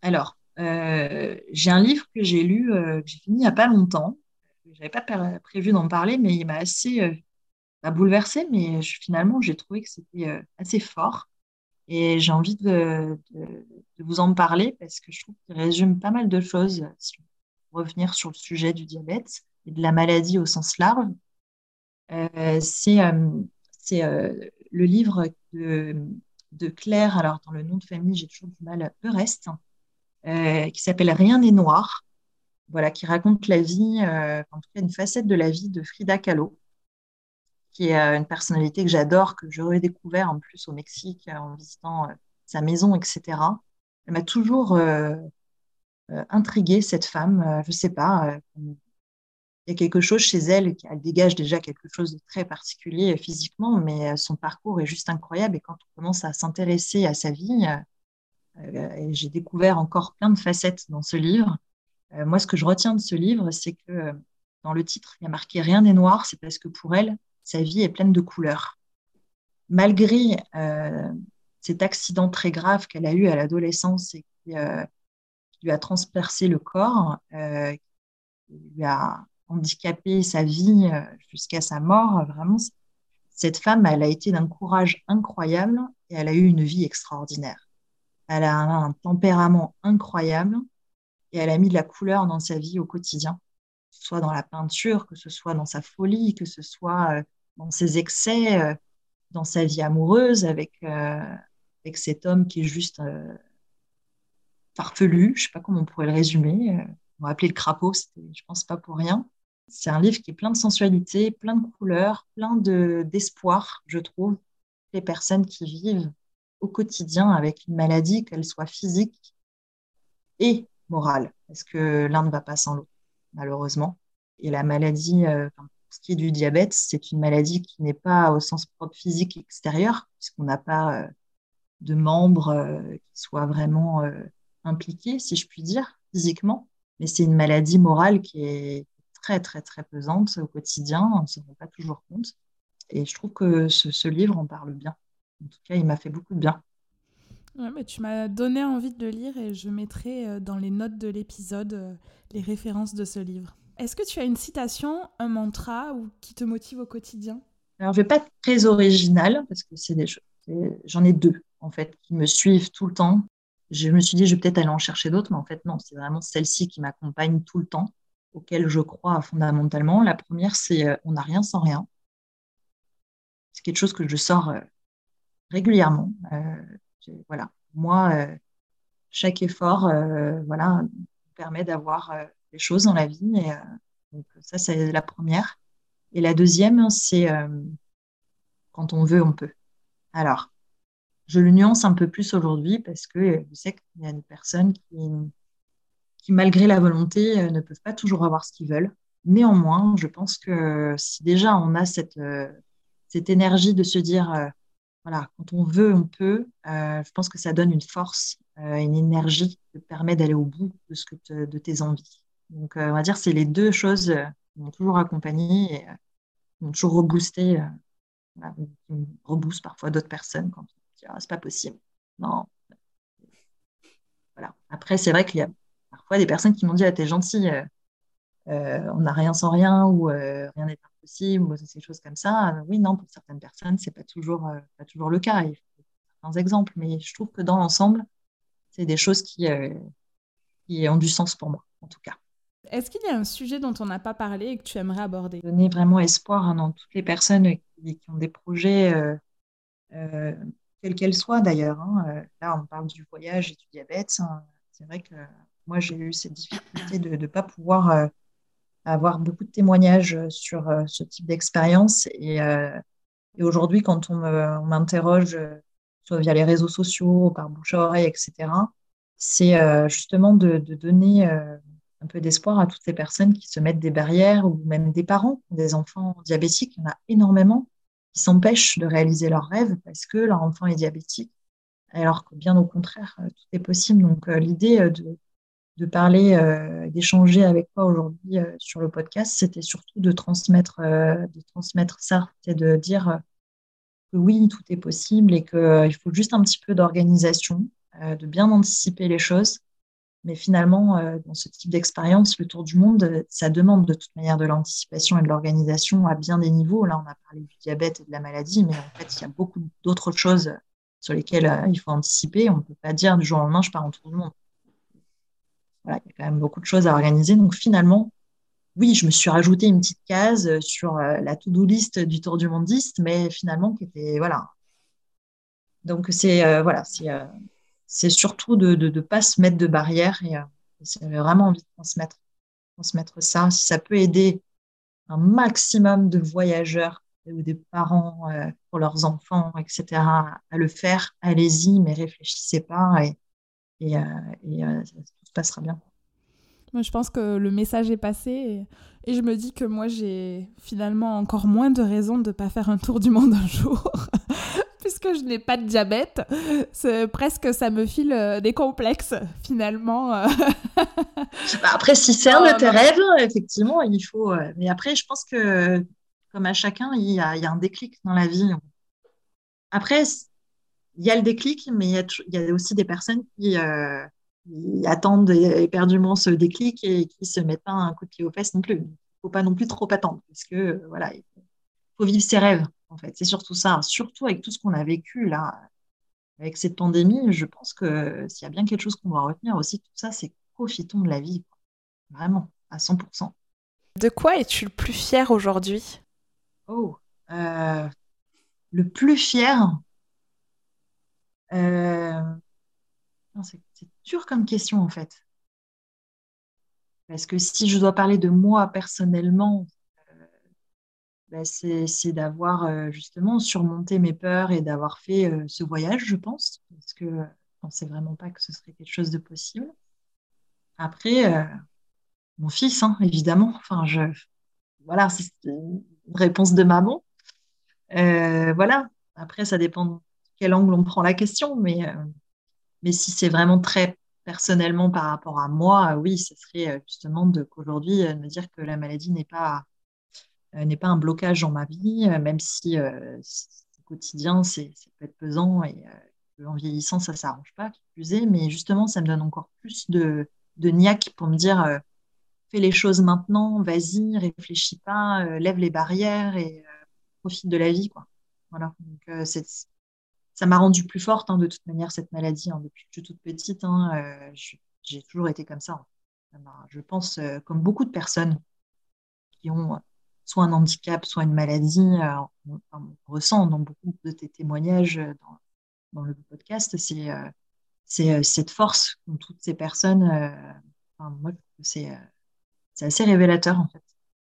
Alors, euh, j'ai un livre que j'ai lu, euh, que j'ai fini il n'y a pas longtemps. Je n'avais pas prévu d'en parler, mais il m'a assez euh, bouleversé. Mais finalement, j'ai trouvé que c'était assez fort. Et j'ai envie de, vous en parler parce que je trouve qu'il résume pas mal de choses. Si on revenir sur le sujet du diabète et de la maladie au sens large, c'est le livre de, Claire. Alors, dans le nom de famille, j'ai toujours du mal. Eurest euh, qui s'appelle Rien n'est noir, voilà, qui raconte la vie, euh, en tout cas une facette de la vie de Frida Kahlo, qui est euh, une personnalité que j'adore, que j'ai redécouvert en plus au Mexique en visitant sa maison, etc. Elle m'a toujours intriguée, cette femme. je ne sais pas, il y a quelque chose chez elle, elle dégage déjà quelque chose de très particulier physiquement, mais son parcours est juste incroyable. Et quand on commence à s'intéresser à sa vie, j'ai découvert encore plein de facettes dans ce livre. Euh, moi, ce que je retiens de ce livre, c'est que euh, dans le titre, il y a marqué Rien n'est noir, c'est parce que pour elle, sa vie est pleine de couleurs. Malgré cet accident très grave qu'elle a eu à l'adolescence et qui, lui a transpercé le corps, qui lui a handicapé sa vie jusqu'à sa mort, vraiment, cette femme, elle a été d'un courage incroyable et elle a eu une vie extraordinaire. Elle a un, tempérament incroyable et elle a mis de la couleur dans sa vie au quotidien, que ce soit dans la peinture, que ce soit dans sa folie, que ce soit euh, dans ses excès, euh, dans sa vie amoureuse avec, euh, avec cet homme qui est juste farfelu. Je ne sais pas comment on pourrait le résumer. on va appeler le crapaud, je pense pas pour rien. C'est un livre qui est plein de sensualité, plein de couleurs, plein d'espoir, je trouve. Les personnes qui vivent au quotidien avec une maladie, qu'elle soit physique et morale, parce que l'un ne va pas sans l'autre, malheureusement. Et la maladie, euh, ce qui est du diabète, c'est une maladie qui n'est pas au sens propre physique extérieur, puisqu'on n'a pas euh, de membres euh, qui soient vraiment impliqués, si je puis dire, physiquement. Mais c'est une maladie morale qui est très, très, très pesante au quotidien. On ne se rend pas toujours compte. Et je trouve que ce livre en parle bien. En tout cas, il m'a fait beaucoup de bien. mais tu m'as donné envie de le lire et je mettrai euh, dans les notes de l'épisode euh, les références de ce livre. Est-ce que tu as une citation, un mantra ou qui te motive au quotidien? Alors, je vais pas être très originale parce que c'est des choses. J'en ai deux en fait qui me suivent tout le temps. Je me suis dit, je vais peut-être aller en chercher d'autres, mais en fait non, c'est vraiment celle-ci qui m'accompagne tout le temps, auquel je crois fondamentalement. La première, c'est euh, on n'a rien sans rien. C'est quelque chose que je sors régulièrement. Euh, voilà, moi, chaque effort, voilà, permet d'avoir des choses dans la vie. Ça, c'est la première. Et la deuxième, c'est quand on veut, on peut. Alors, je le nuance un peu plus aujourd'hui parce que je sais qu'il y a des personnes qui, qui, malgré la volonté, euh, ne peuvent pas toujours avoir ce qu'ils veulent. Néanmoins, je pense que si déjà on a cette, euh, cette énergie de se dire, euh, voilà, quand on veut, on peut, je pense que ça donne une force, une énergie qui te permet d'aller au bout de, ce que de tes envies. Donc, on va dire, c'est les deux choses qui m'ont toujours accompagné et qui m'ont toujours reboosté, qui me reboostent parfois d'autres personnes quand ah, c'est pas possible. Non. Voilà. Après, c'est vrai qu'il y a parfois des personnes qui m'ont dit ah, T'es gentil, euh, euh, on n'a rien sans rien, ou euh, rien n'est impossible, ou ces choses comme ça. oui, non, pour certaines personnes, c'est pas toujours, pas toujours le cas. Il faut certains exemples, mais je trouve que dans l'ensemble, c'est des choses qui, qui ont du sens pour moi, en tout cas. Est-ce qu'il y a un sujet dont on n'a pas parlé et que tu aimerais aborder? Donner vraiment espoir hein, dans toutes les personnes qui, qui ont des projets quelle qu'elle soit d'ailleurs. Hein. Euh, là, on parle du voyage et du diabète. Hein. C'est vrai que moi, j'ai eu cette difficulté de ne pas pouvoir euh, avoir beaucoup de témoignages sur euh, ce type d'expérience. Et, aujourd'hui, quand on m'interroge, soit via les réseaux sociaux, par bouche à oreille, etc., c'est justement de, donner un peu d'espoir à toutes ces personnes qui se mettent des barrières ou même des parents, des enfants diabétiques. Il y en a énormément qui s'empêchent de réaliser leurs rêves parce que leur enfant est diabétique, alors que bien au contraire, euh, tout est possible. Donc euh, l'idée euh, de, de parler, d'échanger avec toi aujourd'hui sur le podcast, c'était surtout de transmettre, de transmettre ça, c'est de dire que oui, tout est possible et qu'il faut juste un petit peu d'organisation, de bien anticiper les choses mais finalement, euh, dans ce type d'expérience, le tour du monde, ça demande de toute manière de l'anticipation et de l'organisation à bien des niveaux. Là, on a parlé du diabète et de la maladie, mais en fait, il y a beaucoup d'autres choses sur lesquelles euh, il faut anticiper. On ne peut pas dire du jour au lendemain, je pars en tour du monde. Voilà, il y a quand même beaucoup de choses à organiser. Donc finalement, oui, je me suis rajouté une petite case sur euh, la to-do list du tour du mondiste, mais finalement, qui était voilà. Donc c'est voilà, c'est c'est surtout de ne pas se mettre de barrières et, euh, vraiment envie de transmettre, transmettre ça. Si ça peut aider un maximum de voyageurs ou des parents euh, pour leurs enfants, etc., à le faire, allez-y, mais réfléchissez pas et, euh, tout se passera bien. Je pense que le message est passé et, et je me dis que moi, j'ai finalement encore moins de raisons de ne pas faire un tour du monde un jour puisque je n'ai pas de diabète. C'est presque ça me file euh, des complexes finalement. Euh. Bah, après, si c'est un de tes rêves, effectivement, il faut. Euh, mais après, je pense que comme à chacun, il y a, un déclic dans la vie. Après, il y a le déclic, mais il y a, aussi des personnes qui, attendent éperdument ce déclic et qui se mettent pas un coup de pied aux fesses non plus. Il ne faut pas non plus trop attendre parce que voilà, il faut vivre ses rêves en fait. C'est surtout ça, surtout avec tout ce qu'on a vécu là, avec cette pandémie. Je pense que s'il y a bien quelque chose qu'on doit retenir aussi, tout ça, c'est profitons de la vie, vraiment, à 100%. De quoi es-tu le plus fier aujourd'hui? Oh, euh, le plus fier? Euh, C'est dur comme question en fait. Parce que si je dois parler de moi personnellement, bah, c'est d'avoir euh, justement surmonté mes peurs et d'avoir fait euh, ce voyage, je pense, parce que je ne pensais vraiment pas que ce serait quelque chose de possible. Après, euh, mon fils, hein, évidemment, enfin, je, voilà, c'est une réponse de maman. voilà, après, ça dépend quel angle on prend la question, mais, mais si c'est vraiment très personnellement par rapport à moi, oui, ce serait justement qu'aujourd'hui, me dire que la maladie n'est pas euh, pas un blocage dans ma vie, euh, même si euh, au quotidien, c'est, peut être pesant et en vieillissant, ça ne s'arrange pas, plus mais justement, ça me donne encore plus de, de niaque pour me dire fais les choses maintenant, vas-y, réfléchis pas, lève les barrières et profite de la vie, quoi. Voilà. Donc, ça m'a rendue plus forte, hein, de toute manière, cette maladie, hein, depuis que je suis toute petite. Hein, j'ai toujours été comme ça. Je pense, comme beaucoup de personnes qui ont soit un handicap, soit une maladie, on, ressent dans beaucoup de tes témoignages dans, le podcast, c'est cette force qu'ont toutes ces personnes. moi, c'est assez révélateur, en fait.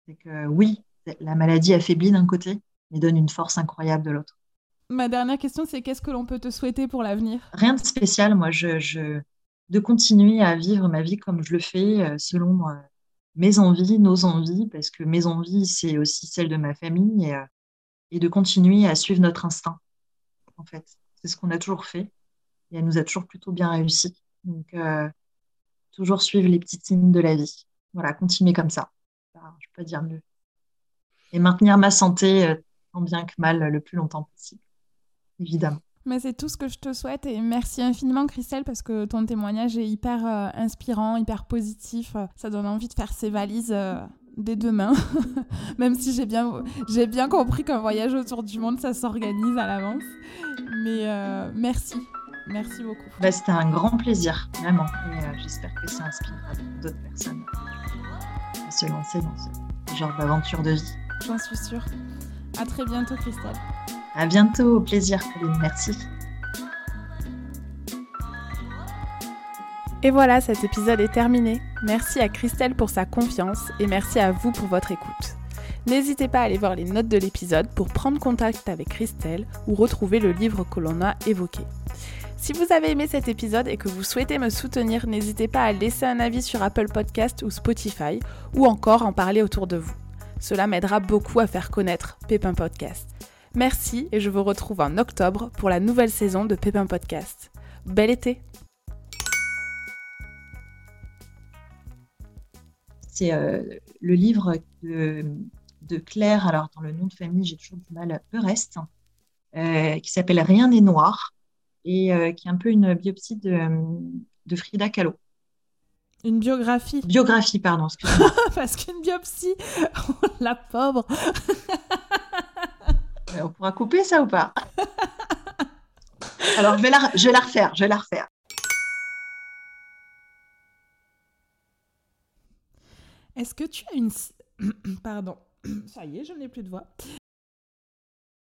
C'est que oui, la maladie affaiblit d'un côté, mais donne une force incroyable de l'autre. Ma dernière question, c'est qu'est-ce que l'on peut te souhaiter pour l'avenir? Rien de spécial. Moi, je, de continuer à vivre ma vie comme je le fais, selon mes envies, nos envies, parce que mes envies, c'est aussi celle de ma famille, et, et de continuer à suivre notre instinct, en fait. C'est ce qu'on a toujours fait et elle nous a toujours plutôt bien réussi. Donc, euh, toujours suivre les petites signes de la vie. Voilà, continuer comme ça. je ne peux pas dire mieux. Et maintenir ma santé euh, tant bien que mal le plus longtemps possible, évidemment. Mais c'est tout ce que je te souhaite et merci infiniment Christelle parce que ton témoignage est hyper euh, inspirant, hyper positif. Ça donne envie de faire ses valises dès demain. Même si j'ai bien, j'ai bien compris qu'un voyage autour du monde, ça s'organise à l'avance. Mais merci, Merci beaucoup. Bah, C'était un grand plaisir, vraiment. Et euh, j'espère que ça inspirera d'autres personnes à se lancer dans ce genre d'aventure de vie. J'en suis sûre. À très bientôt, Christelle. À bientôt, au plaisir, Pauline. Merci. Et voilà, cet épisode est terminé. Merci à Christelle pour sa confiance et merci à vous pour votre écoute. N'hésitez pas à aller voir les notes de l'épisode pour prendre contact avec Christelle ou retrouver le livre que l'on a évoqué. Si vous avez aimé cet épisode et que vous souhaitez me soutenir, n'hésitez pas à laisser un avis sur Apple Podcast ou Spotify, ou encore en parler autour de vous. Cela m'aidera beaucoup à faire connaître Pépin Podcast. Merci et je vous retrouve en octobre pour la nouvelle saison de Pépin Podcast. Bel été C'est euh, le livre de, Claire, alors dans le nom de famille j'ai toujours du mal, Eurest, euh, qui s'appelle Rien n'est noir et euh, qui est un peu une biopsie de, de Frida Kahlo. Une biographie. Biographie, pardon, excusez-moi. Parce qu'une biopsie, la pauvre. On pourra couper ça ou pas? Alors, je vais, la, je vais la refaire, je vais la refaire. Est-ce que tu as une... Pardon. Ça y est, je n'ai plus de voix.